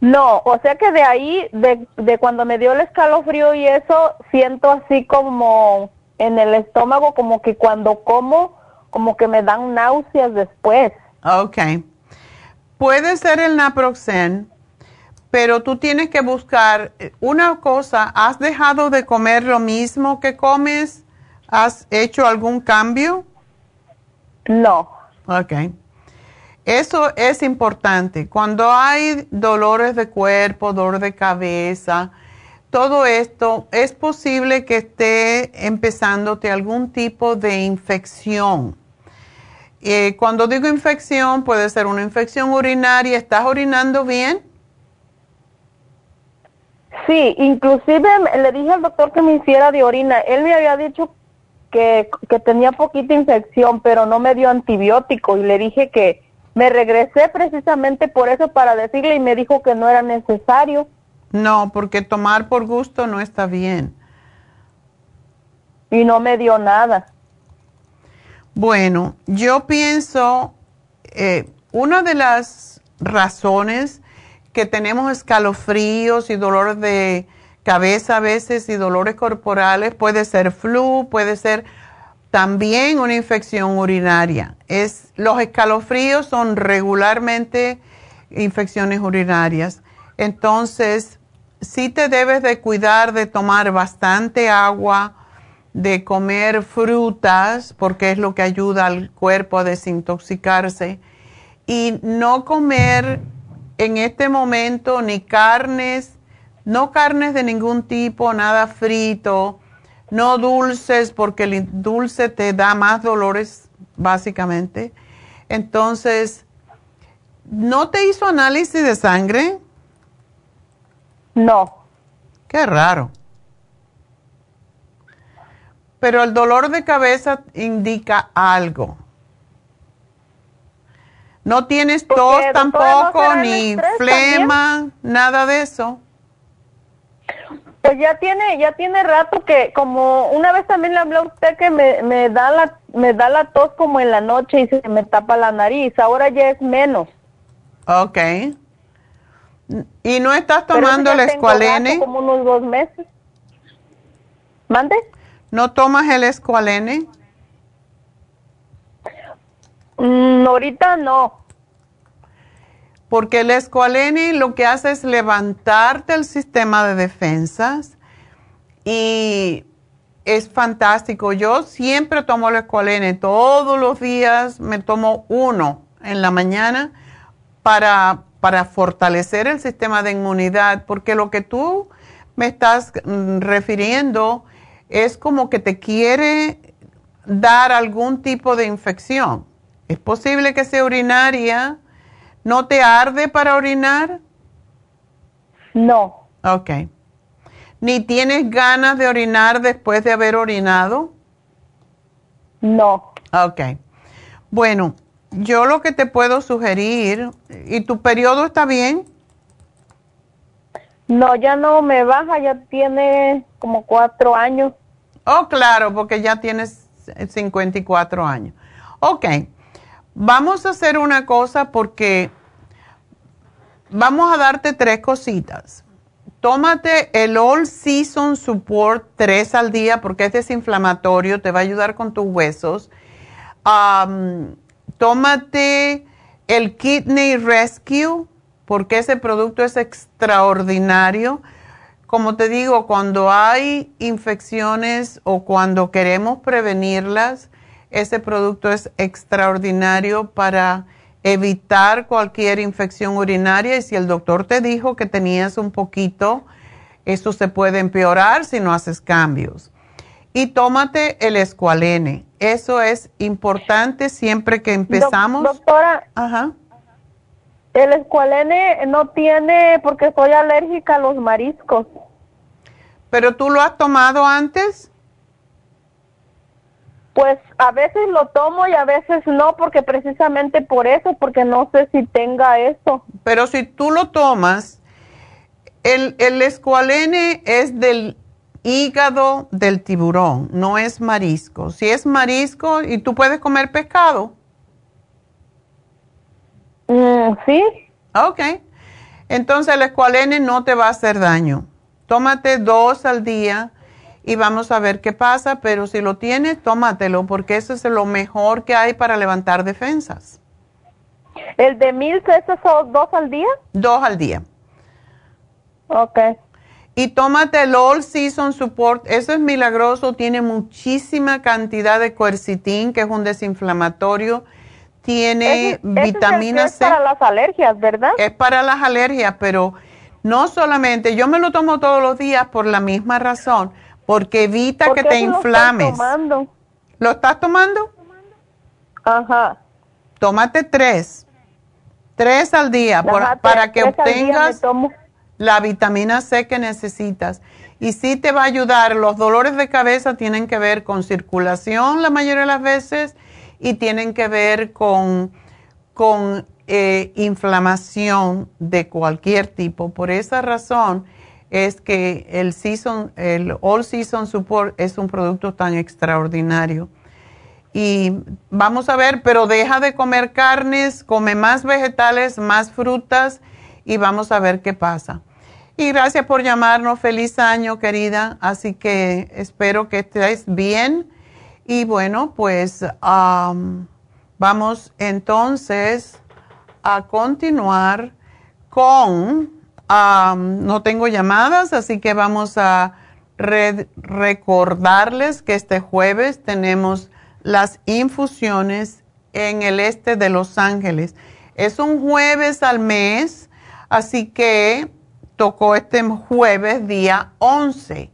No, o sea que de ahí, de, de cuando me dio el escalofrío y eso, siento así como en el estómago, como que cuando como, como que me dan náuseas después. Ok. Puede ser el naproxen, pero tú tienes que buscar eh, una cosa. ¿Has dejado de comer lo mismo que comes? ¿Has hecho algún cambio? No. Ok. Eso es importante. Cuando hay dolores de cuerpo, dolor de cabeza, todo esto, es posible que esté empezándote algún tipo de infección. Eh, cuando digo infección, puede ser una infección urinaria. ¿Estás orinando bien? Sí, inclusive le dije al doctor que me hiciera de orina. Él me había dicho que, que tenía poquita infección, pero no me dio antibiótico y le dije que me regresé precisamente por eso para decirle y me dijo que no era necesario. No, porque tomar por gusto no está bien. Y no me dio nada. Bueno, yo pienso, eh, una de las razones que tenemos escalofríos y dolores de cabeza a veces y dolores corporales puede ser flu, puede ser también una infección urinaria. Es, los escalofríos son regularmente infecciones urinarias. Entonces, sí te debes de cuidar de tomar bastante agua, de comer frutas, porque es lo que ayuda al cuerpo a desintoxicarse, y no comer en este momento ni carnes, no carnes de ningún tipo, nada frito, no dulces, porque el dulce te da más dolores, básicamente. Entonces, ¿no te hizo análisis de sangre? No. Qué raro. Pero el dolor de cabeza indica algo. No tienes tos tampoco, ni flema, nada de eso. Pues ya tiene, ya tiene rato que, como una vez también le hablé a usted que me, me da la, me da la tos como en la noche y se me tapa la nariz. Ahora ya es menos. Ok. ¿Y no estás tomando el escualene? Como unos dos meses. ¿Mande? ¿No tomas el escualene? Mm, ahorita no. Porque el escualene lo que hace es levantarte el sistema de defensas y es fantástico. Yo siempre tomo el escualene, todos los días me tomo uno en la mañana para para fortalecer el sistema de inmunidad, porque lo que tú me estás mm, refiriendo es como que te quiere dar algún tipo de infección. ¿Es posible que sea urinaria? ¿No te arde para orinar? No. Ok. ¿Ni tienes ganas de orinar después de haber orinado? No. Ok. Bueno, yo lo que te puedo sugerir, ¿y tu periodo está bien? No, ya no me baja, ya tiene como cuatro años. Oh, claro, porque ya tienes 54 años. Ok, vamos a hacer una cosa porque vamos a darte tres cositas. Tómate el All Season Support 3 al día porque es desinflamatorio, te va a ayudar con tus huesos tómate el Kidney Rescue, porque ese producto es extraordinario. Como te digo, cuando hay infecciones o cuando queremos prevenirlas, ese producto es extraordinario para evitar cualquier infección urinaria y si el doctor te dijo que tenías un poquito, eso se puede empeorar si no haces cambios. Y tómate el escualene. Eso es importante siempre que empezamos. doctora, Ajá. el escualene no tiene, porque soy alérgica a los mariscos. ¿Pero tú lo has tomado antes? Pues a veces lo tomo y a veces no, porque precisamente por eso, porque no sé si tenga eso. Pero si tú lo tomas, el, el escualene es del hígado del tiburón, no es marisco. Si es marisco y tú puedes comer pescado. Mm, sí. Ok. Entonces el escualene no te va a hacer daño. Tómate dos al día y vamos a ver qué pasa, pero si lo tienes, tómatelo porque eso es lo mejor que hay para levantar defensas. ¿El de mil esos son dos al día? Dos al día. Ok. Y tómate el All Season Support, eso es milagroso, tiene muchísima cantidad de quercitín, que es un desinflamatorio, tiene vitamina C. Es para las alergias, ¿verdad? Es para las alergias, pero no solamente, yo me lo tomo todos los días por la misma razón, porque evita que te inflames. Lo, tomando? ¿Lo estás tomando? Ajá. Tómate tres, tres al día, para que obtengas la vitamina C que necesitas. Y sí te va a ayudar. Los dolores de cabeza tienen que ver con circulación la mayoría de las veces y tienen que ver con, con eh, inflamación de cualquier tipo. Por esa razón es que el, season, el All Season Support es un producto tan extraordinario. Y vamos a ver, pero deja de comer carnes, come más vegetales, más frutas y vamos a ver qué pasa. Y gracias por llamarnos. Feliz año, querida. Así que espero que estés bien. Y bueno, pues vamos entonces a continuar con, no tengo llamadas, así que vamos a recordarles que este jueves tenemos las infusiones en el este de Los Ángeles. Es un jueves al mes, así que tocó este jueves, día 11.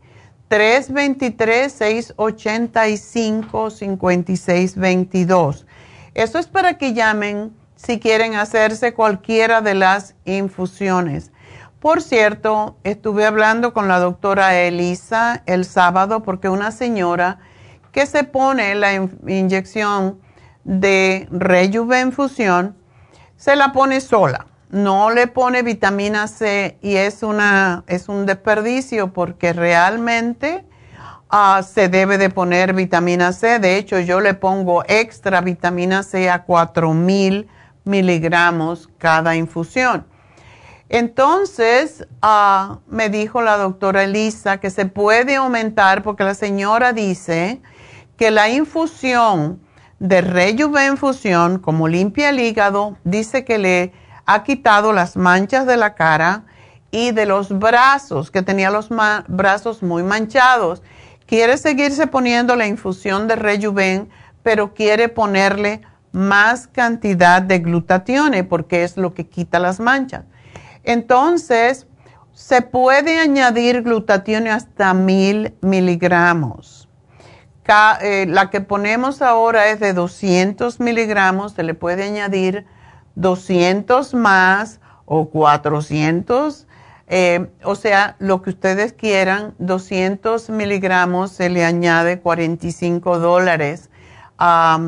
323-685-5622. Eso es para que llamen si quieren hacerse cualquiera de las infusiones. Por cierto, estuve hablando con la doctora Elisa el sábado porque una señora que se pone la inyección de Rejuvenfusión se la pone sola no le pone vitamina C y es, una, es un desperdicio porque realmente ah, se debe de poner vitamina C. De hecho, yo le pongo extra vitamina C a 4000 miligramos cada infusión. Entonces, ah, me dijo la doctora Elisa que se puede aumentar porque la señora dice que la infusión de Rejuvenfusión, como limpia el hígado, dice que le ha quitado las manchas de la cara y de los brazos, que tenía los brazos muy manchados. Quiere seguirse poniendo la infusión de Rejuven, pero quiere ponerle más cantidad de glutatione porque es lo que quita las manchas. Entonces, se puede añadir glutatione hasta mil miligramos. Eh, la que ponemos ahora es de 200 miligramos, se le puede añadir 200 más o 400, eh, o sea, lo que ustedes quieran, 200 miligramos se le añade 45 dólares a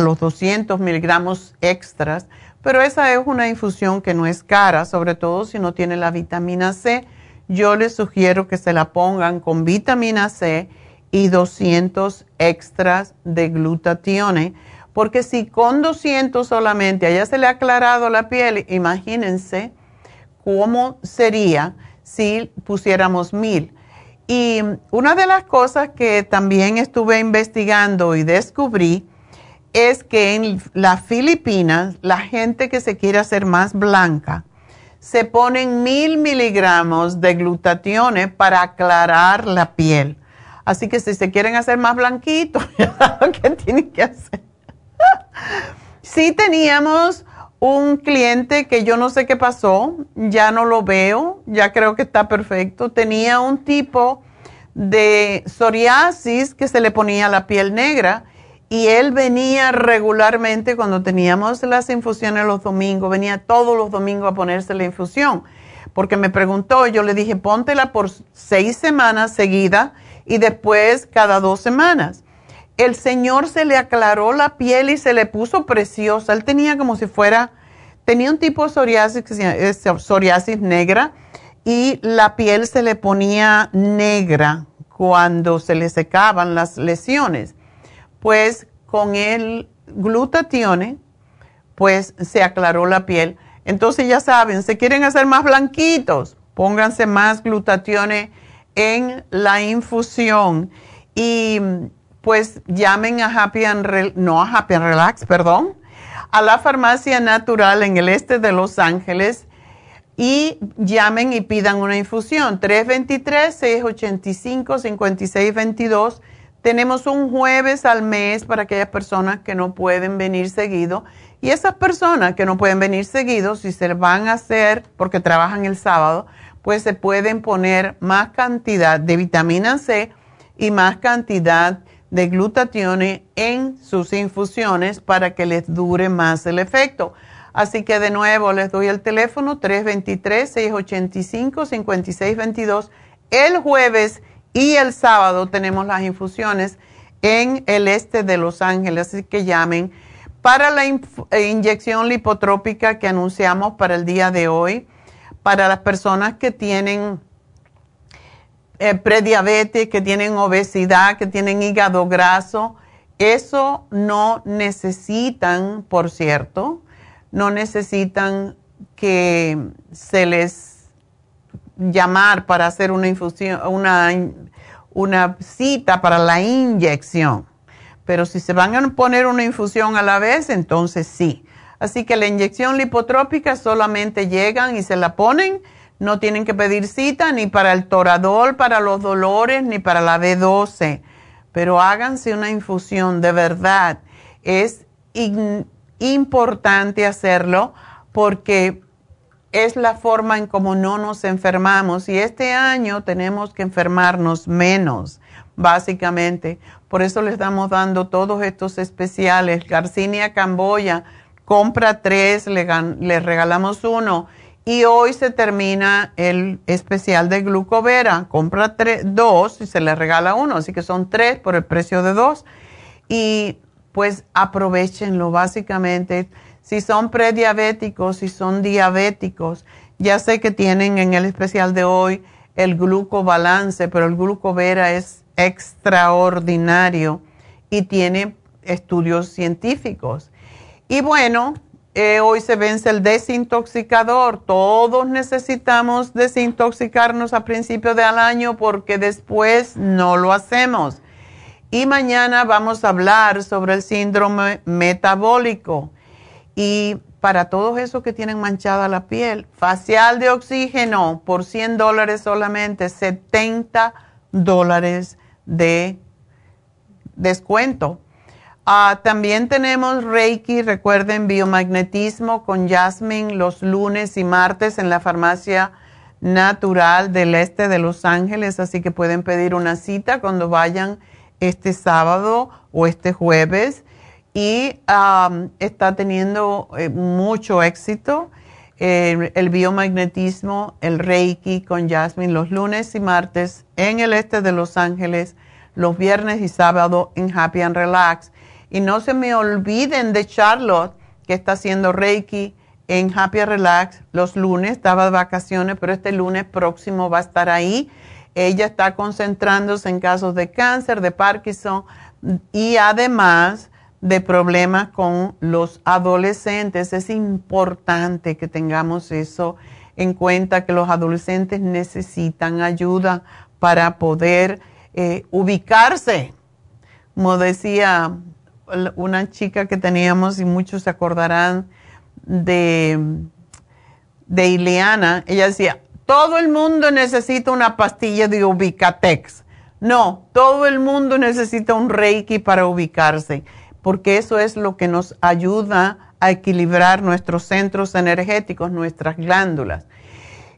los 200 miligramos extras, pero esa es una infusión que no es cara, sobre todo si no tiene la vitamina C. Yo les sugiero que se la pongan con vitamina C y 200 extras de glutatione porque si con 200 solamente allá se le ha aclarado la piel, imagínense cómo sería si pusiéramos mil. Y una de las cosas que también estuve investigando y descubrí es que en las Filipinas, la gente que se quiere hacer más blanca, se ponen mil miligramos de glutatione para aclarar la piel. Así que si se quieren hacer más blanquitos, ¿qué tienen que hacer? sí teníamos un cliente que yo no sé qué pasó, ya no lo veo, ya creo que está perfecto. Tenía un tipo de psoriasis que se le ponía la piel negra y él venía regularmente cuando teníamos las infusiones los domingos, venía todos los domingos a ponerse la infusión, porque me preguntó, yo le dije, póntela por seis semanas seguidas y después cada dos semanas el Señor se le aclaró la piel y se le puso preciosa. Él tenía como si fuera, tenía un tipo de psoriasis, psoriasis negra, y la piel se le ponía negra cuando se le secaban las lesiones. Pues con el glutatione, pues se aclaró la piel. Entonces ya saben, se quieren hacer más blanquitos, pónganse más glutatione en la infusión y pues llamen a Happy and no a Happy and Relax, perdón, a la farmacia natural en el este de Los Ángeles y llamen y pidan una infusión. 323-685-5622. Tenemos un jueves al mes para aquellas personas que no pueden venir seguido. Y esas personas que no pueden venir seguido, si se van a hacer porque trabajan el sábado, pues se pueden poner más cantidad de vitamina C y más cantidad de glutatión en sus infusiones para que les dure más el efecto. Así que de nuevo les doy el teléfono 323-685-5622. El jueves y el sábado tenemos las infusiones en el este de Los Ángeles, así que llamen para la eh, inyección lipotrópica que anunciamos para el día de hoy, para las personas que tienen eh, prediabetes, que tienen obesidad, que tienen hígado graso. Eso no necesitan, por cierto, no necesitan que se les llamar para hacer una infusión, una, una cita para la inyección. Pero si se van a poner una infusión a la vez, entonces sí. Así que la inyección lipotrópica solamente llegan y se la ponen. No tienen que pedir cita ni para el toradol, para los dolores, ni para la B12. Pero háganse una infusión de verdad. Es importante hacerlo porque es la forma en cómo no nos enfermamos y este año tenemos que enfermarnos menos, básicamente. Por eso les estamos dando todos estos especiales. Garcinia Camboya, compra tres, le, le regalamos uno. Y hoy se termina el especial de glucovera. Compra tres, dos y se le regala uno. Así que son tres por el precio de dos. Y pues aprovechenlo básicamente. Si son prediabéticos, si son diabéticos, ya sé que tienen en el especial de hoy el glucobalance, pero el glucovera es extraordinario y tiene estudios científicos. Y bueno, eh, hoy se vence el desintoxicador. Todos necesitamos desintoxicarnos a principios del año porque después no lo hacemos. Y mañana vamos a hablar sobre el síndrome metabólico. Y para todos esos que tienen manchada la piel, facial de oxígeno por 100 dólares solamente, 70 dólares de descuento. Ah, también tenemos Reiki, recuerden, biomagnetismo con Jasmine los lunes y martes en la farmacia natural del este de Los Ángeles, así que pueden pedir una cita cuando vayan este sábado o este jueves y está teniendo eh, mucho éxito. el biomagnetismo, el Reiki con Jasmine los lunes y martes en el este de Los Ángeles, los viernes y sábado en Happy and Relax. Y no se me olviden de Charlotte, que está haciendo Reiki en Happy and Relax los lunes, estaba de vacaciones, pero este lunes próximo va a estar ahí ella está concentrándose en casos de cáncer, de Parkinson y además de problemas con los adolescentes. Es importante que tengamos eso en cuenta, que los adolescentes necesitan ayuda para poder eh, ubicarse. Como decía una chica que teníamos y muchos se acordarán de, de Ileana, ella decía, todo el mundo necesita una pastilla de Ubicatex. No, todo el mundo necesita un Reiki para ubicarse, porque eso es lo que nos ayuda a equilibrar nuestros centros energéticos, nuestras glándulas.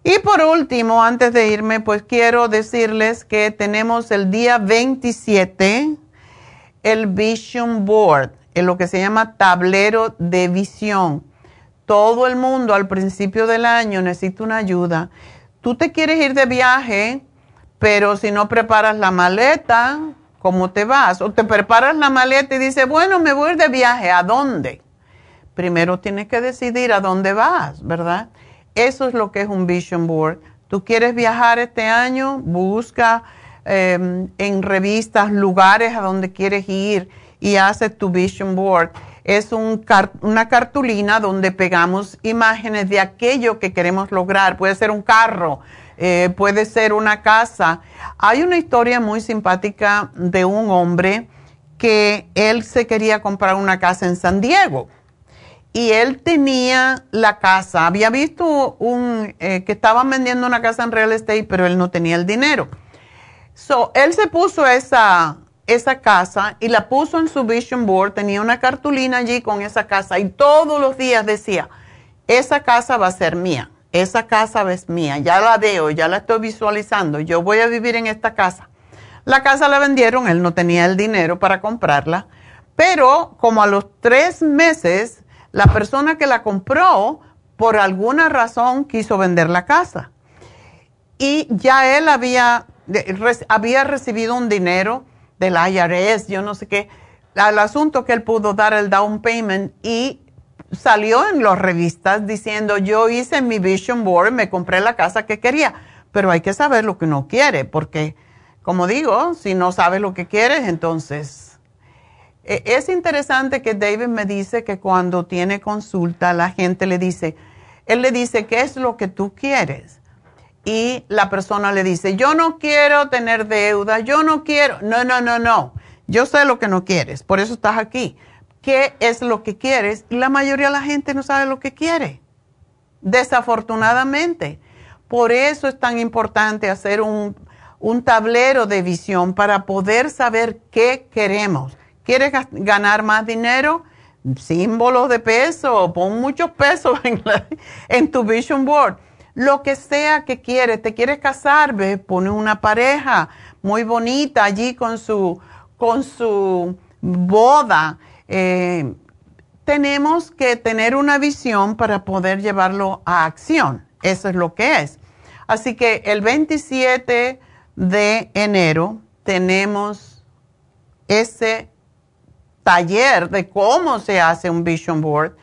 Y por último, antes de irme, pues quiero decirles que tenemos el día 27 el Vision Board, en lo que se llama tablero de visión. Todo el mundo al principio del año necesita una ayuda tú te quieres ir de viaje, pero si no preparas la maleta, ¿cómo te vas? O te preparas la maleta y dices, bueno, me voy de viaje, ¿a dónde? Primero tienes que decidir a dónde vas, ¿verdad? Eso es lo que es un vision board. Tú quieres viajar este año, busca em, en revistas lugares a donde quieres ir y haces tu vision board. es una cartulina donde pegamos imágenes de aquello que queremos lograr. Puede ser un carro, eh, puede ser una casa. Hay una historia muy simpática de un hombre que él se quería comprar una casa en San Diego y él tenía la casa. Había visto un eh, que estaban vendiendo una casa en real estate, pero él no tenía el dinero. So, él se puso esa, esa casa y la puso en su vision board, tenía una cartulina allí con esa casa y todos los días decía, esa casa va a ser mía, esa casa es mía, ya la veo, ya la estoy visualizando, yo voy a vivir en esta casa. La casa la vendieron, él no tenía el dinero para comprarla, pero como a los tres meses, la persona que la compró, por alguna razón, quiso vender la casa. Y ya él había, había recibido un dinero del IRS, yo no sé qué, al asunto que él pudo dar el down payment y salió en las revistas diciendo yo hice mi vision board, me compré la casa que quería, pero hay que saber lo que uno quiere, porque como digo, si no sabes lo que quieres, entonces e, es interesante que David me dice que cuando tiene consulta la gente le dice, él le dice, ¿qué es lo que tú quieres? y la persona le dice, yo no quiero tener deuda, yo no quiero, no, no, no, no, yo sé lo que no quieres, por eso estás aquí. ¿Qué es lo que quieres? La mayoría de la gente no sabe lo que quiere, desafortunadamente. Por eso es tan importante hacer un, un tablero de visión para poder saber qué queremos. ¿Quieres ganar más dinero? Símbolos de peso, pon muchos pesos en, en tu vision board lo que sea que quieres, te quieres casar, ve, pone una pareja muy bonita allí con su, con su boda. Eh, tenemos que tener una visión para poder llevarlo a acción. Eso es lo que es. Así que el 27 de enero tenemos ese taller de cómo se hace un vision board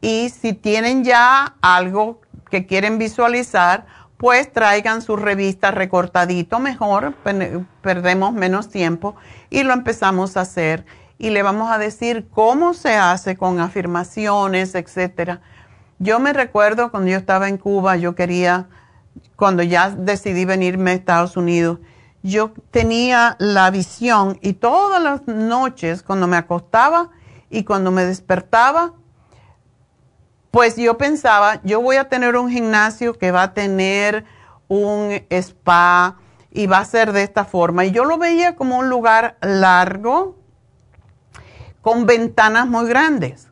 y si tienen ya algo que quieren visualizar, pues traigan su revista recortadito mejor, perdemos menos tiempo y lo empezamos a hacer. Y le vamos a decir cómo se hace con afirmaciones, etcétera. Yo me recuerdo cuando yo estaba en Cuba, yo quería, cuando ya decidí venirme a Estados Unidos, yo tenía la visión y todas las noches cuando me acostaba y cuando me despertaba, pues yo pensaba, yo voy a tener un gimnasio que va a tener un spa y va a ser de esta forma. Y yo lo veía como un lugar largo con ventanas muy grandes.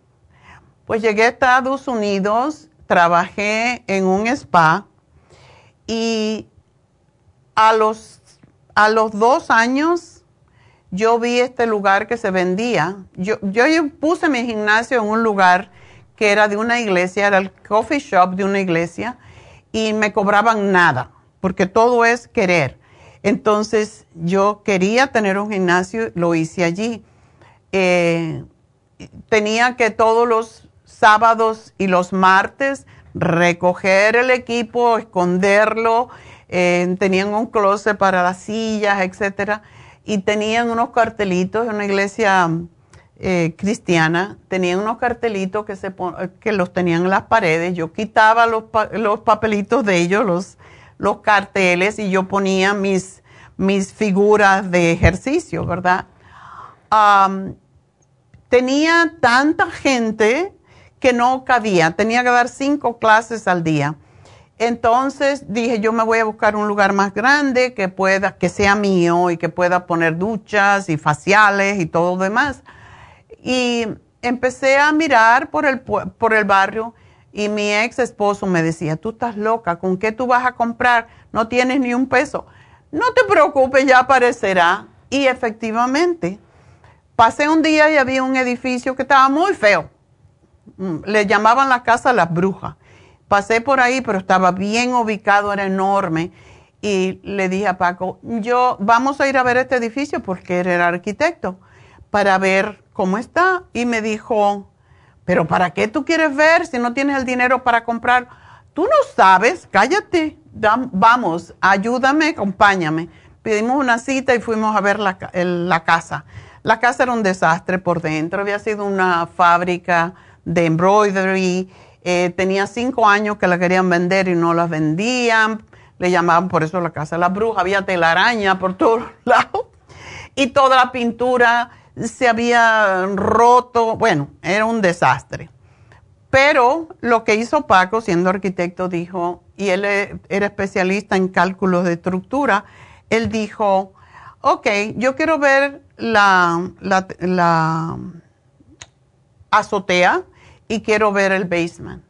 Pues llegué a Estados Unidos, trabajé en un spa y a los, a los dos años yo vi este lugar que se vendía. Yo, yo puse mi gimnasio en un lugar que era de una iglesia, era el coffee shop de una iglesia, y me cobraban nada, porque todo es querer. Entonces yo quería tener un gimnasio, lo hice allí. Eh, tenía que todos los sábados y los martes recoger el equipo, esconderlo, eh, tenían un closet para las sillas, etcétera, y tenían unos cartelitos una iglesia eh, cristiana tenían unos cartelitos que, se que los tenían en las paredes. Yo quitaba los, los papelitos de ellos, los, los carteles, y yo ponía mis, mis figuras de ejercicio, ¿verdad? Tenía tanta gente que no cabía, tenía que dar cinco clases al día. Entonces dije, yo me voy a buscar un lugar más grande que pueda, que sea mío y que pueda poner duchas y faciales y todo lo demás. Y empecé a mirar por el, por el barrio y mi ex esposo me decía, tú estás loca, ¿con qué tú vas a comprar? No tienes ni un peso. No te preocupes, ya aparecerá. Y efectivamente, pasé un día y había un edificio que estaba muy feo. Mm, le llamaban la casa Las Brujas. Pasé por ahí, pero estaba bien ubicado, era enorme. Y le dije a Paco, yo vamos a ir a ver este edificio porque era arquitecto, para ver ¿cómo está? Y me dijo, pero ¿para qué tú quieres ver si no tienes el dinero para comprar? Tú no sabes, cállate, vamos, ayúdame, acompáñame. Pedimos una cita y fuimos a ver la, casa. La casa era un desastre por dentro, había sido una fábrica de embroidery, eh, tenía cinco años que la querían vender y no la vendían, le llamaban por eso la casa de la bruja, había telaraña por todos lados. Y toda la pintura se había roto, bueno, era un desastre. Pero lo que hizo Paco, siendo arquitecto, dijo, y él e, era especialista en cálculos de estructura, él dijo, ok, yo quiero ver la, la, azotea y quiero ver el basement.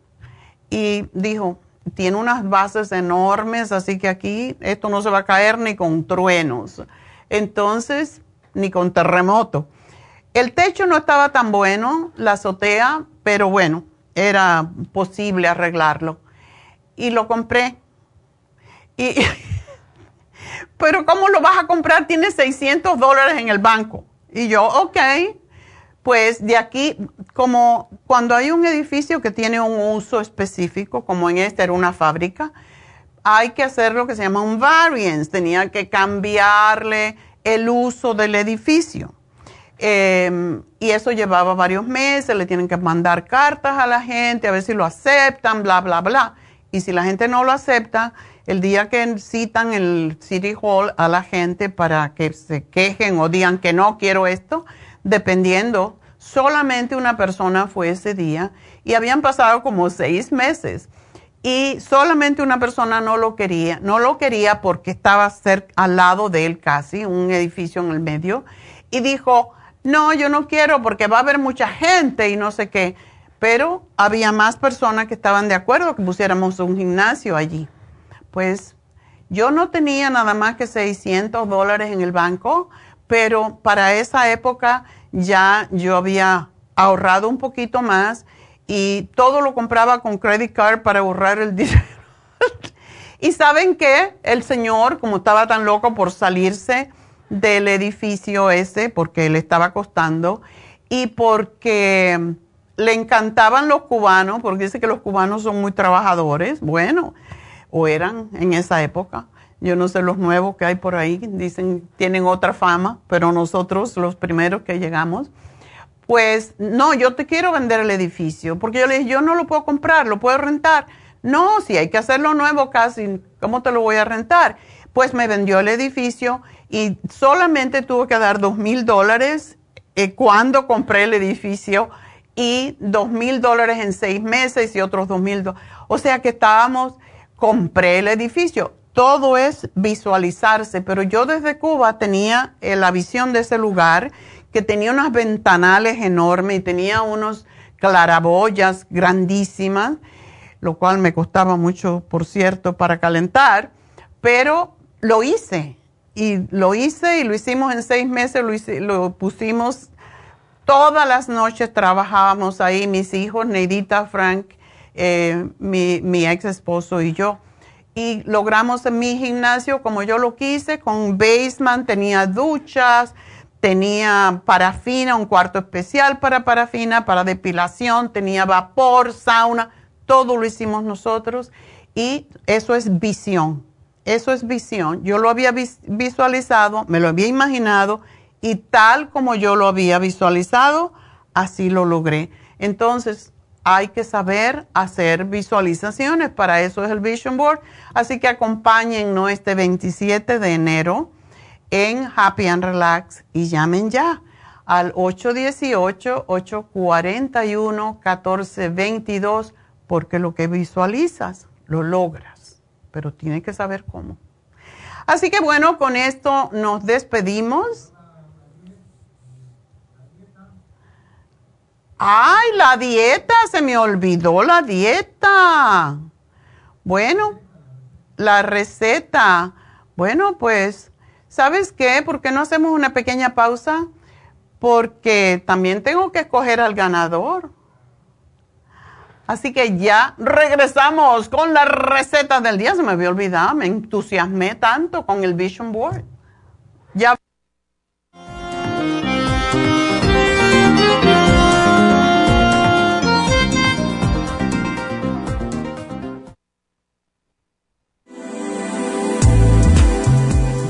Y dijo, tiene unas bases enormes, así que aquí esto no se va a caer ni con truenos. Entonces, ni con terremoto. El techo no estaba tan bueno, la azotea, pero bueno, era posible arreglarlo. Y lo compré. Y, pero ¿cómo lo vas a comprar? Tiene 600 dólares en el banco. Y yo, ok, pues de aquí, como cuando hay un edificio que tiene un uso específico, como en este era una fábrica, hay que hacer lo que se llama un variance. Tenía que cambiarle el uso del edificio. Em, y eso llevaba varios meses, le tienen que mandar cartas a la gente, a ver si lo aceptan, bla, bla, bla. Y si la gente no lo acepta, el día que citan el City Hall a la gente para que se quejen o digan que no quiero esto, dependiendo, solamente una persona fue ese día y habían pasado como seis meses y solamente una persona no lo quería, no lo quería porque estaba cerca, al lado de él casi, un edificio en el medio, y dijo, no, yo no quiero porque va a haber mucha gente y no sé qué. Pero había más personas que estaban de acuerdo que pusiéramos un gimnasio allí. Pues yo no tenía nada más que 600 dólares en el banco, pero para esa época ya yo había ahorrado un poquito más y todo lo compraba con credit card para ahorrar el dinero. y saben qué, el señor, como estaba tan loco por salirse, del edificio ese porque le estaba costando y porque le encantaban los cubanos, porque dice que los cubanos son muy trabajadores, bueno, o eran en esa época. Yo no sé los nuevos que hay por ahí, dicen, tienen otra fama, pero nosotros, los primeros que llegamos, pues no, yo te quiero vender el edificio, porque yo le dije, yo no lo puedo comprar, lo puedo rentar. No, si hay que hacerlo nuevo casi, ¿cómo te lo voy a rentar? Pues me vendió el edificio y solamente tuvo que dar dos mil dólares eh, cuando compré el edificio y dos mil dólares en seis meses y otros dos mil dólares. O sea que estábamos, compré el edificio. Todo es visualizarse, pero yo desde Cuba tenía eh, la visión de ese lugar que tenía unas ventanales enormes y tenía unos claraboyas grandísimas, lo cual me costaba mucho, por cierto, para calentar, pero lo hice y lo hice y lo hicimos en seis meses, lo, lo pusimos todas las noches, trabajábamos ahí, mis hijos, Neidita, Frank, eh, mi, ex esposo y yo. Y logramos en mi gimnasio como yo lo quise, con basement, tenía duchas, tenía parafina, un cuarto especial para parafina, para depilación, tenía vapor, sauna, todo lo hicimos nosotros y eso es visión eso es visión. Yo lo había visualizado, me lo había imaginado y tal como yo lo había visualizado, así lo logré. Entonces, hay que saber hacer visualizaciones, para eso es el Vision Board. Así que acompáñennos este 27 de enero en Happy and Relax y llamen ya al 818-841-1422 porque lo que visualizas lo logras pero tiene que saber cómo. Así que bueno, con esto nos despedimos. Ay, la dieta, se me olvidó la dieta. Bueno, la receta. Bueno, pues, ¿sabes qué? ¿Por qué no hacemos una pequeña pausa? Porque también tengo que escoger al ganador. Así que ya regresamos con la receta del día. Se me había olvidado, me entusiasmé tanto con el Vision Board.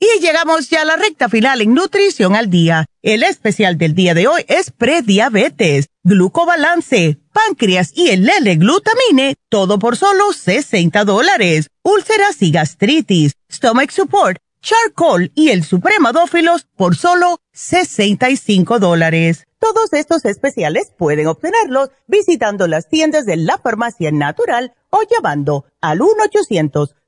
Y llegamos ya a la recta final en Nutrición al Día. El especial del día de hoy es prediabetes, glucobalance, páncreas y el L-glutamine, todo por solo 60 dólares. Úlceras y gastritis, stomach support, charcoal y el supremadófilos por solo 65 dólares. Todos estos especiales pueden obtenerlos visitando las tiendas de la farmacia natural o llamando al 1 800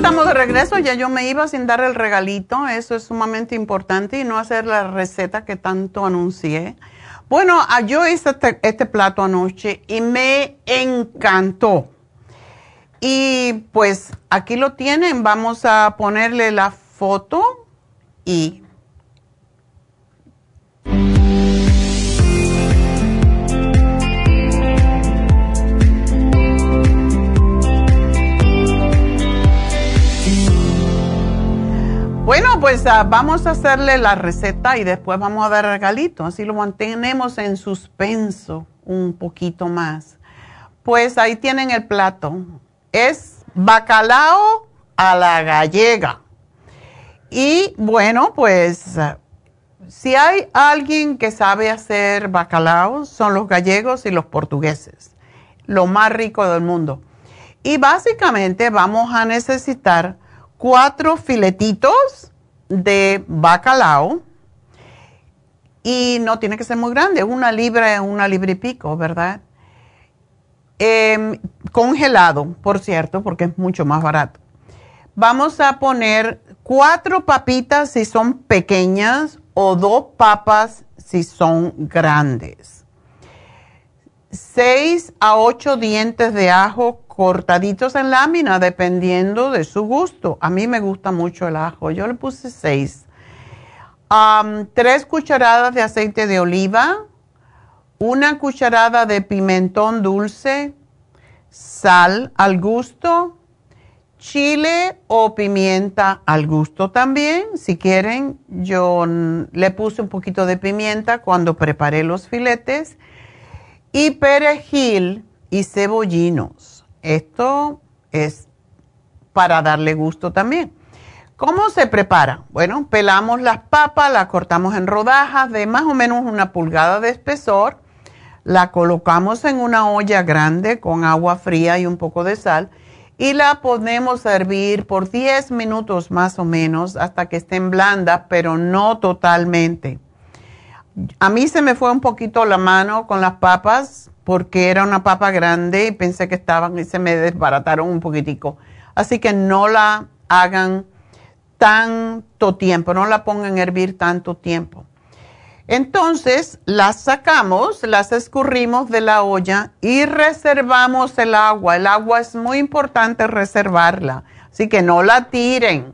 Estamos de regreso, ya yo me iba sin dar el regalito, eso es sumamente importante y no hacer la receta que tanto anuncié. Bueno, ah, yo hice este, este plato anoche y me encantó. Y pues aquí lo tienen, vamos a ponerle la foto y Bueno, pues ah, vamos a hacerle la receta y después vamos a dar regalito, así lo mantenemos en suspenso un poquito más. Pues ahí tienen el plato. Es bacalao a la gallega. Y bueno, pues si hay alguien que sabe hacer bacalao, son los gallegos y los portugueses, lo más rico del mundo. Y básicamente vamos a necesitar cuatro filetitos de bacalao y no tiene que ser muy grande, una libra, una libra y pico, ¿verdad? Em, congelado, por cierto, porque es mucho más barato. Vamos a poner cuatro papitas si son pequeñas o dos papas si son grandes. Seis a ocho dientes de ajo cortaditos en lámina dependiendo de su gusto. A mí me gusta mucho el ajo, yo le puse seis. tres cucharadas de aceite de oliva, una cucharada de pimentón dulce, sal al gusto, chile o pimienta al gusto también. Si quieren, yo le puse un poquito de pimienta cuando preparé los filetes y perejil y cebollinos. Esto es para darle gusto también. ¿Cómo se prepara? Bueno, pelamos las papas, las cortamos en rodajas de más o menos una pulgada de espesor, la colocamos en una olla grande con agua fría y un poco de sal y la ponemos a hervir por 10 minutos más o menos hasta que estén blandas, pero no totalmente. A mí se me fue un poquito la mano con las papas porque era una papa grande y pensé que estaban y se me desbarataron un poquitico. Así que no la hagan tanto tiempo, no la pongan a hervir tanto tiempo. Entonces las sacamos, las escurrimos de la olla y reservamos el agua. El agua es muy importante reservarla, así que no la tiren.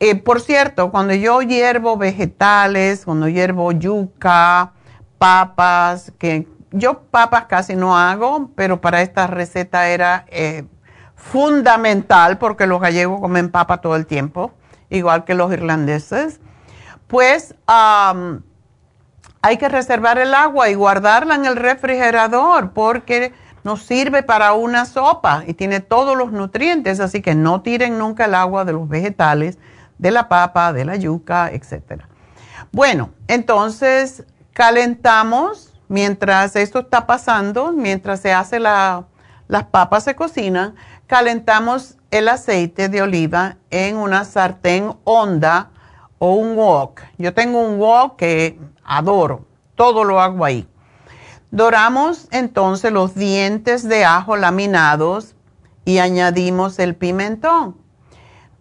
Eh, por cierto, cuando yo hiervo vegetales, cuando hiervo yuca, papas, que yo papas casi no hago, pero para esta receta era eh, fundamental porque los gallegos comen papa todo el tiempo, igual que los irlandeses pues hay que reservar el agua y guardarla en el refrigerador porque nos sirve para una sopa y tiene todos los nutrientes, así que no tiren nunca el agua de los vegetales, de la papa, de la yuca, etc. Bueno, entonces calentamos mientras esto está pasando, mientras se hace la, las papas se cocinan, calentamos el aceite de oliva en una sartén honda o un wok. Yo tengo un wok que adoro, todo lo hago ahí. Doramos entonces los dientes de ajo laminados y añadimos el pimentón.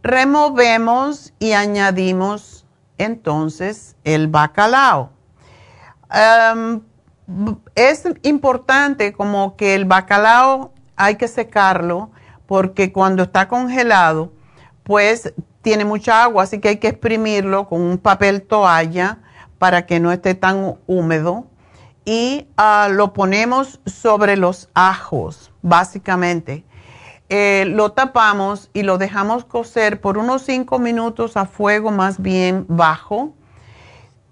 Removemos y añadimos entonces el bacalao. Em, es importante como que el bacalao hay que secarlo porque cuando está congelado, pues tiene mucha agua, así que hay que exprimirlo con un papel toalla para que no esté tan húmedo. Y ah, lo ponemos sobre los ajos, básicamente. Eh, lo tapamos y lo dejamos cocer por unos 5 minutos a fuego más bien bajo.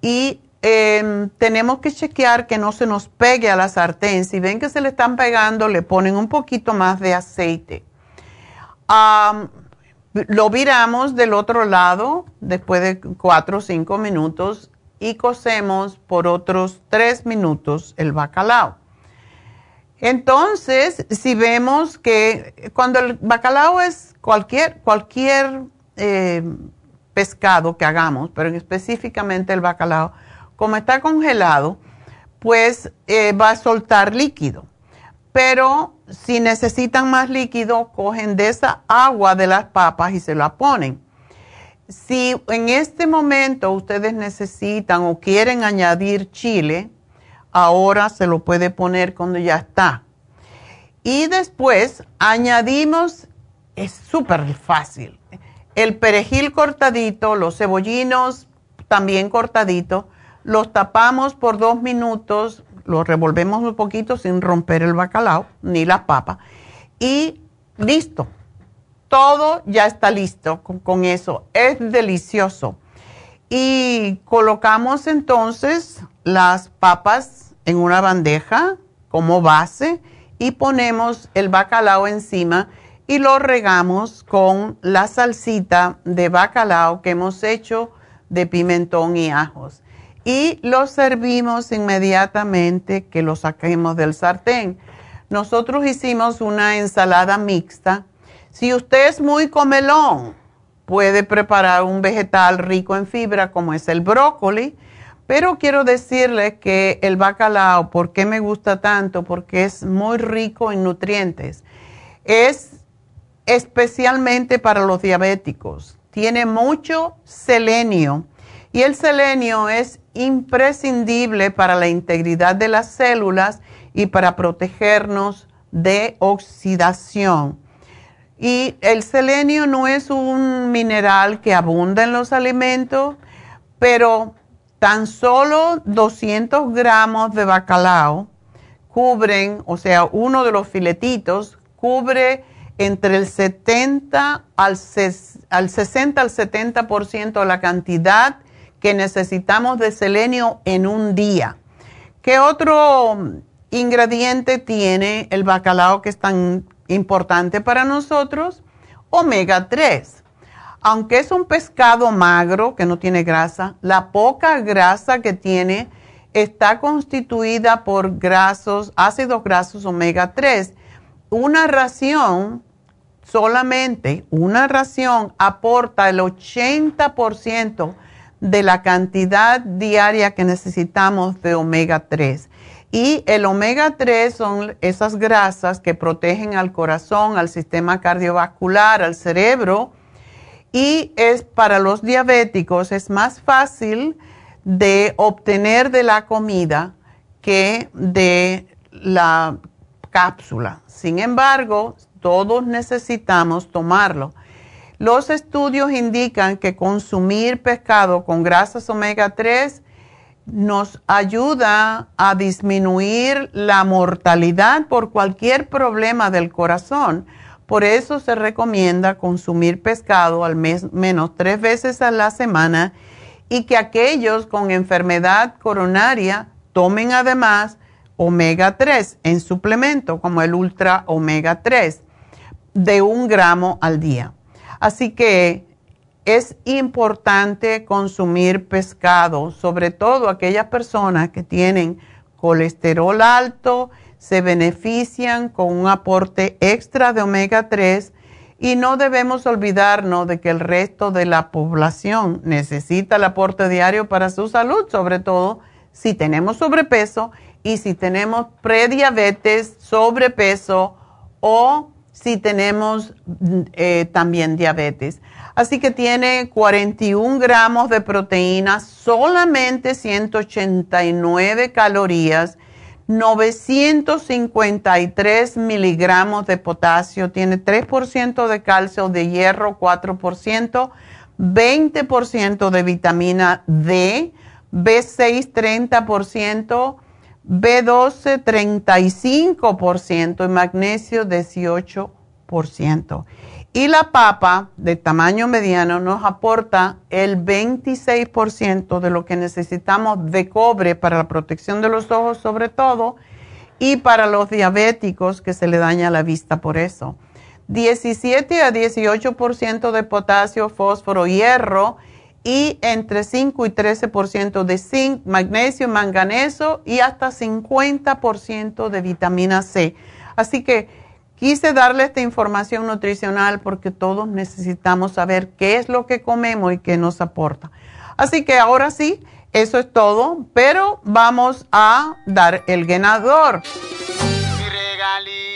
Y em, tenemos que chequear que no se nos pegue a la sartén. Si ven que se le están pegando, le ponen un poquito más de aceite. Lo viramos del otro lado después de cuatro o cinco minutos y cocemos por otros tres minutos el bacalao. Entonces, si vemos que cuando el bacalao es cualquier, cualquier eh, pescado que hagamos, pero específicamente el bacalao, como está congelado, pues eh, va a soltar líquido. Pero si necesitan más líquido, cogen de esa agua de las papas y se la ponen. Si en este momento ustedes necesitan o quieren añadir chile, ahora se lo puede poner cuando ya está. Y después añadimos, es súper fácil, el perejil cortadito, los cebollinos también cortaditos, los tapamos por dos minutos, lo revolvemos un poquito sin romper el bacalao ni la papa y listo. Todo ya está listo con, con eso. Es delicioso. Y colocamos entonces las papas en una bandeja como base y ponemos el bacalao encima y lo regamos con la salsita de bacalao que hemos hecho de pimentón y ajos y lo servimos inmediatamente que lo saquemos del sartén. Nosotros hicimos una ensalada mixta. Si usted es muy comelón, puede preparar un vegetal rico en fibra como es el brócoli, pero quiero decirle que el bacalao, ¿por qué me gusta tanto? Porque es muy rico en nutrientes. Es especialmente para los diabéticos. Tiene mucho selenio y el selenio es imprescindible para la integridad de las células y para protegernos de oxidación. Y el selenio no es un mineral que abunda en los alimentos, pero tan solo 200 gramos de bacalao cubren, o sea, uno de los filetitos cubre entre el 70 al, al 60 al 70% de la cantidad que necesitamos de selenio en un día. ¿Qué otro ingrediente tiene el bacalao que es tan importante para nosotros? Omega 3. Aunque es un pescado magro que no tiene grasa, la poca grasa que tiene está constituida por grasos, ácidos grasos omega 3. Una ración, solamente una ración, aporta el 80% de la cantidad diaria que necesitamos de omega 3. Y el omega 3 son esas grasas que protegen al corazón, al sistema cardiovascular, al cerebro. Y es para los diabéticos es más fácil de obtener de la comida que de la cápsula. Sin embargo, todos necesitamos tomarlo. Los estudios indican que consumir pescado con grasas omega 3 nos ayuda a disminuir la mortalidad por cualquier problema del corazón. Por eso se recomienda consumir pescado al menos tres veces a la semana y que aquellos con enfermedad coronaria tomen además omega 3 en suplemento como el ultra omega 3 de un gramo al día. Así que es importante consumir pescado, sobre todo aquellas personas que tienen colesterol alto, se benefician con un aporte extra de omega 3 y no debemos olvidarnos de que el resto de la población necesita el aporte diario para su salud, sobre todo si tenemos sobrepeso y si tenemos prediabetes, sobrepeso o si tenemos eh, también diabetes. Así que tiene 41 gramos de proteína, solamente 189 calorías, 953 miligramos de potasio, tiene 3% de calcio, de hierro 4%, 20% de vitamina D, B6 30%, B12 35% y magnesio 18%. Y la papa de tamaño mediano nos aporta el 26% de lo que necesitamos de cobre para la protección de los ojos sobre todo y para los diabéticos que se le daña la vista por eso. 17 a 18% de potasio, fósforo, hierro y entre 5 y 13% de zinc, magnesio, manganeso y hasta 50% de vitamina C. Así que Quise darle esta información nutricional porque todos necesitamos saber qué es lo que comemos y qué nos aporta. Así que ahora sí, eso es todo, pero vamos a dar el ganador.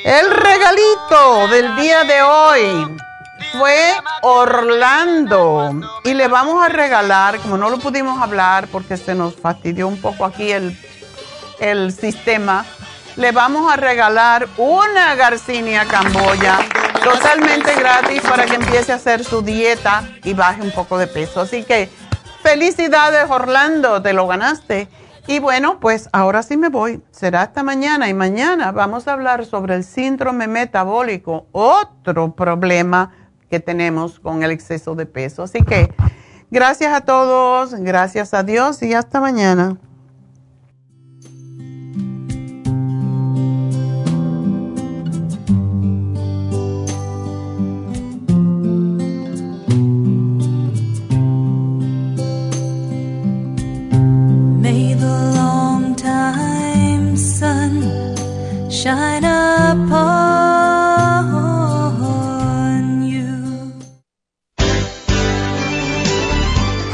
El regalito del día de hoy fue Orlando y le vamos a regalar, como no lo pudimos hablar porque se nos fastidió un poco aquí el, el sistema, le vamos a regalar una Garcinia Camboya totalmente gratis para que empiece a hacer su dieta y baje un poco de peso. Así que felicidades Orlando, te lo ganaste. Y bueno, pues ahora sí me voy. Será hasta mañana y mañana vamos a hablar sobre el síndrome metabólico, otro problema que tenemos con el exceso de peso. Así que gracias a todos, gracias a Dios y hasta mañana.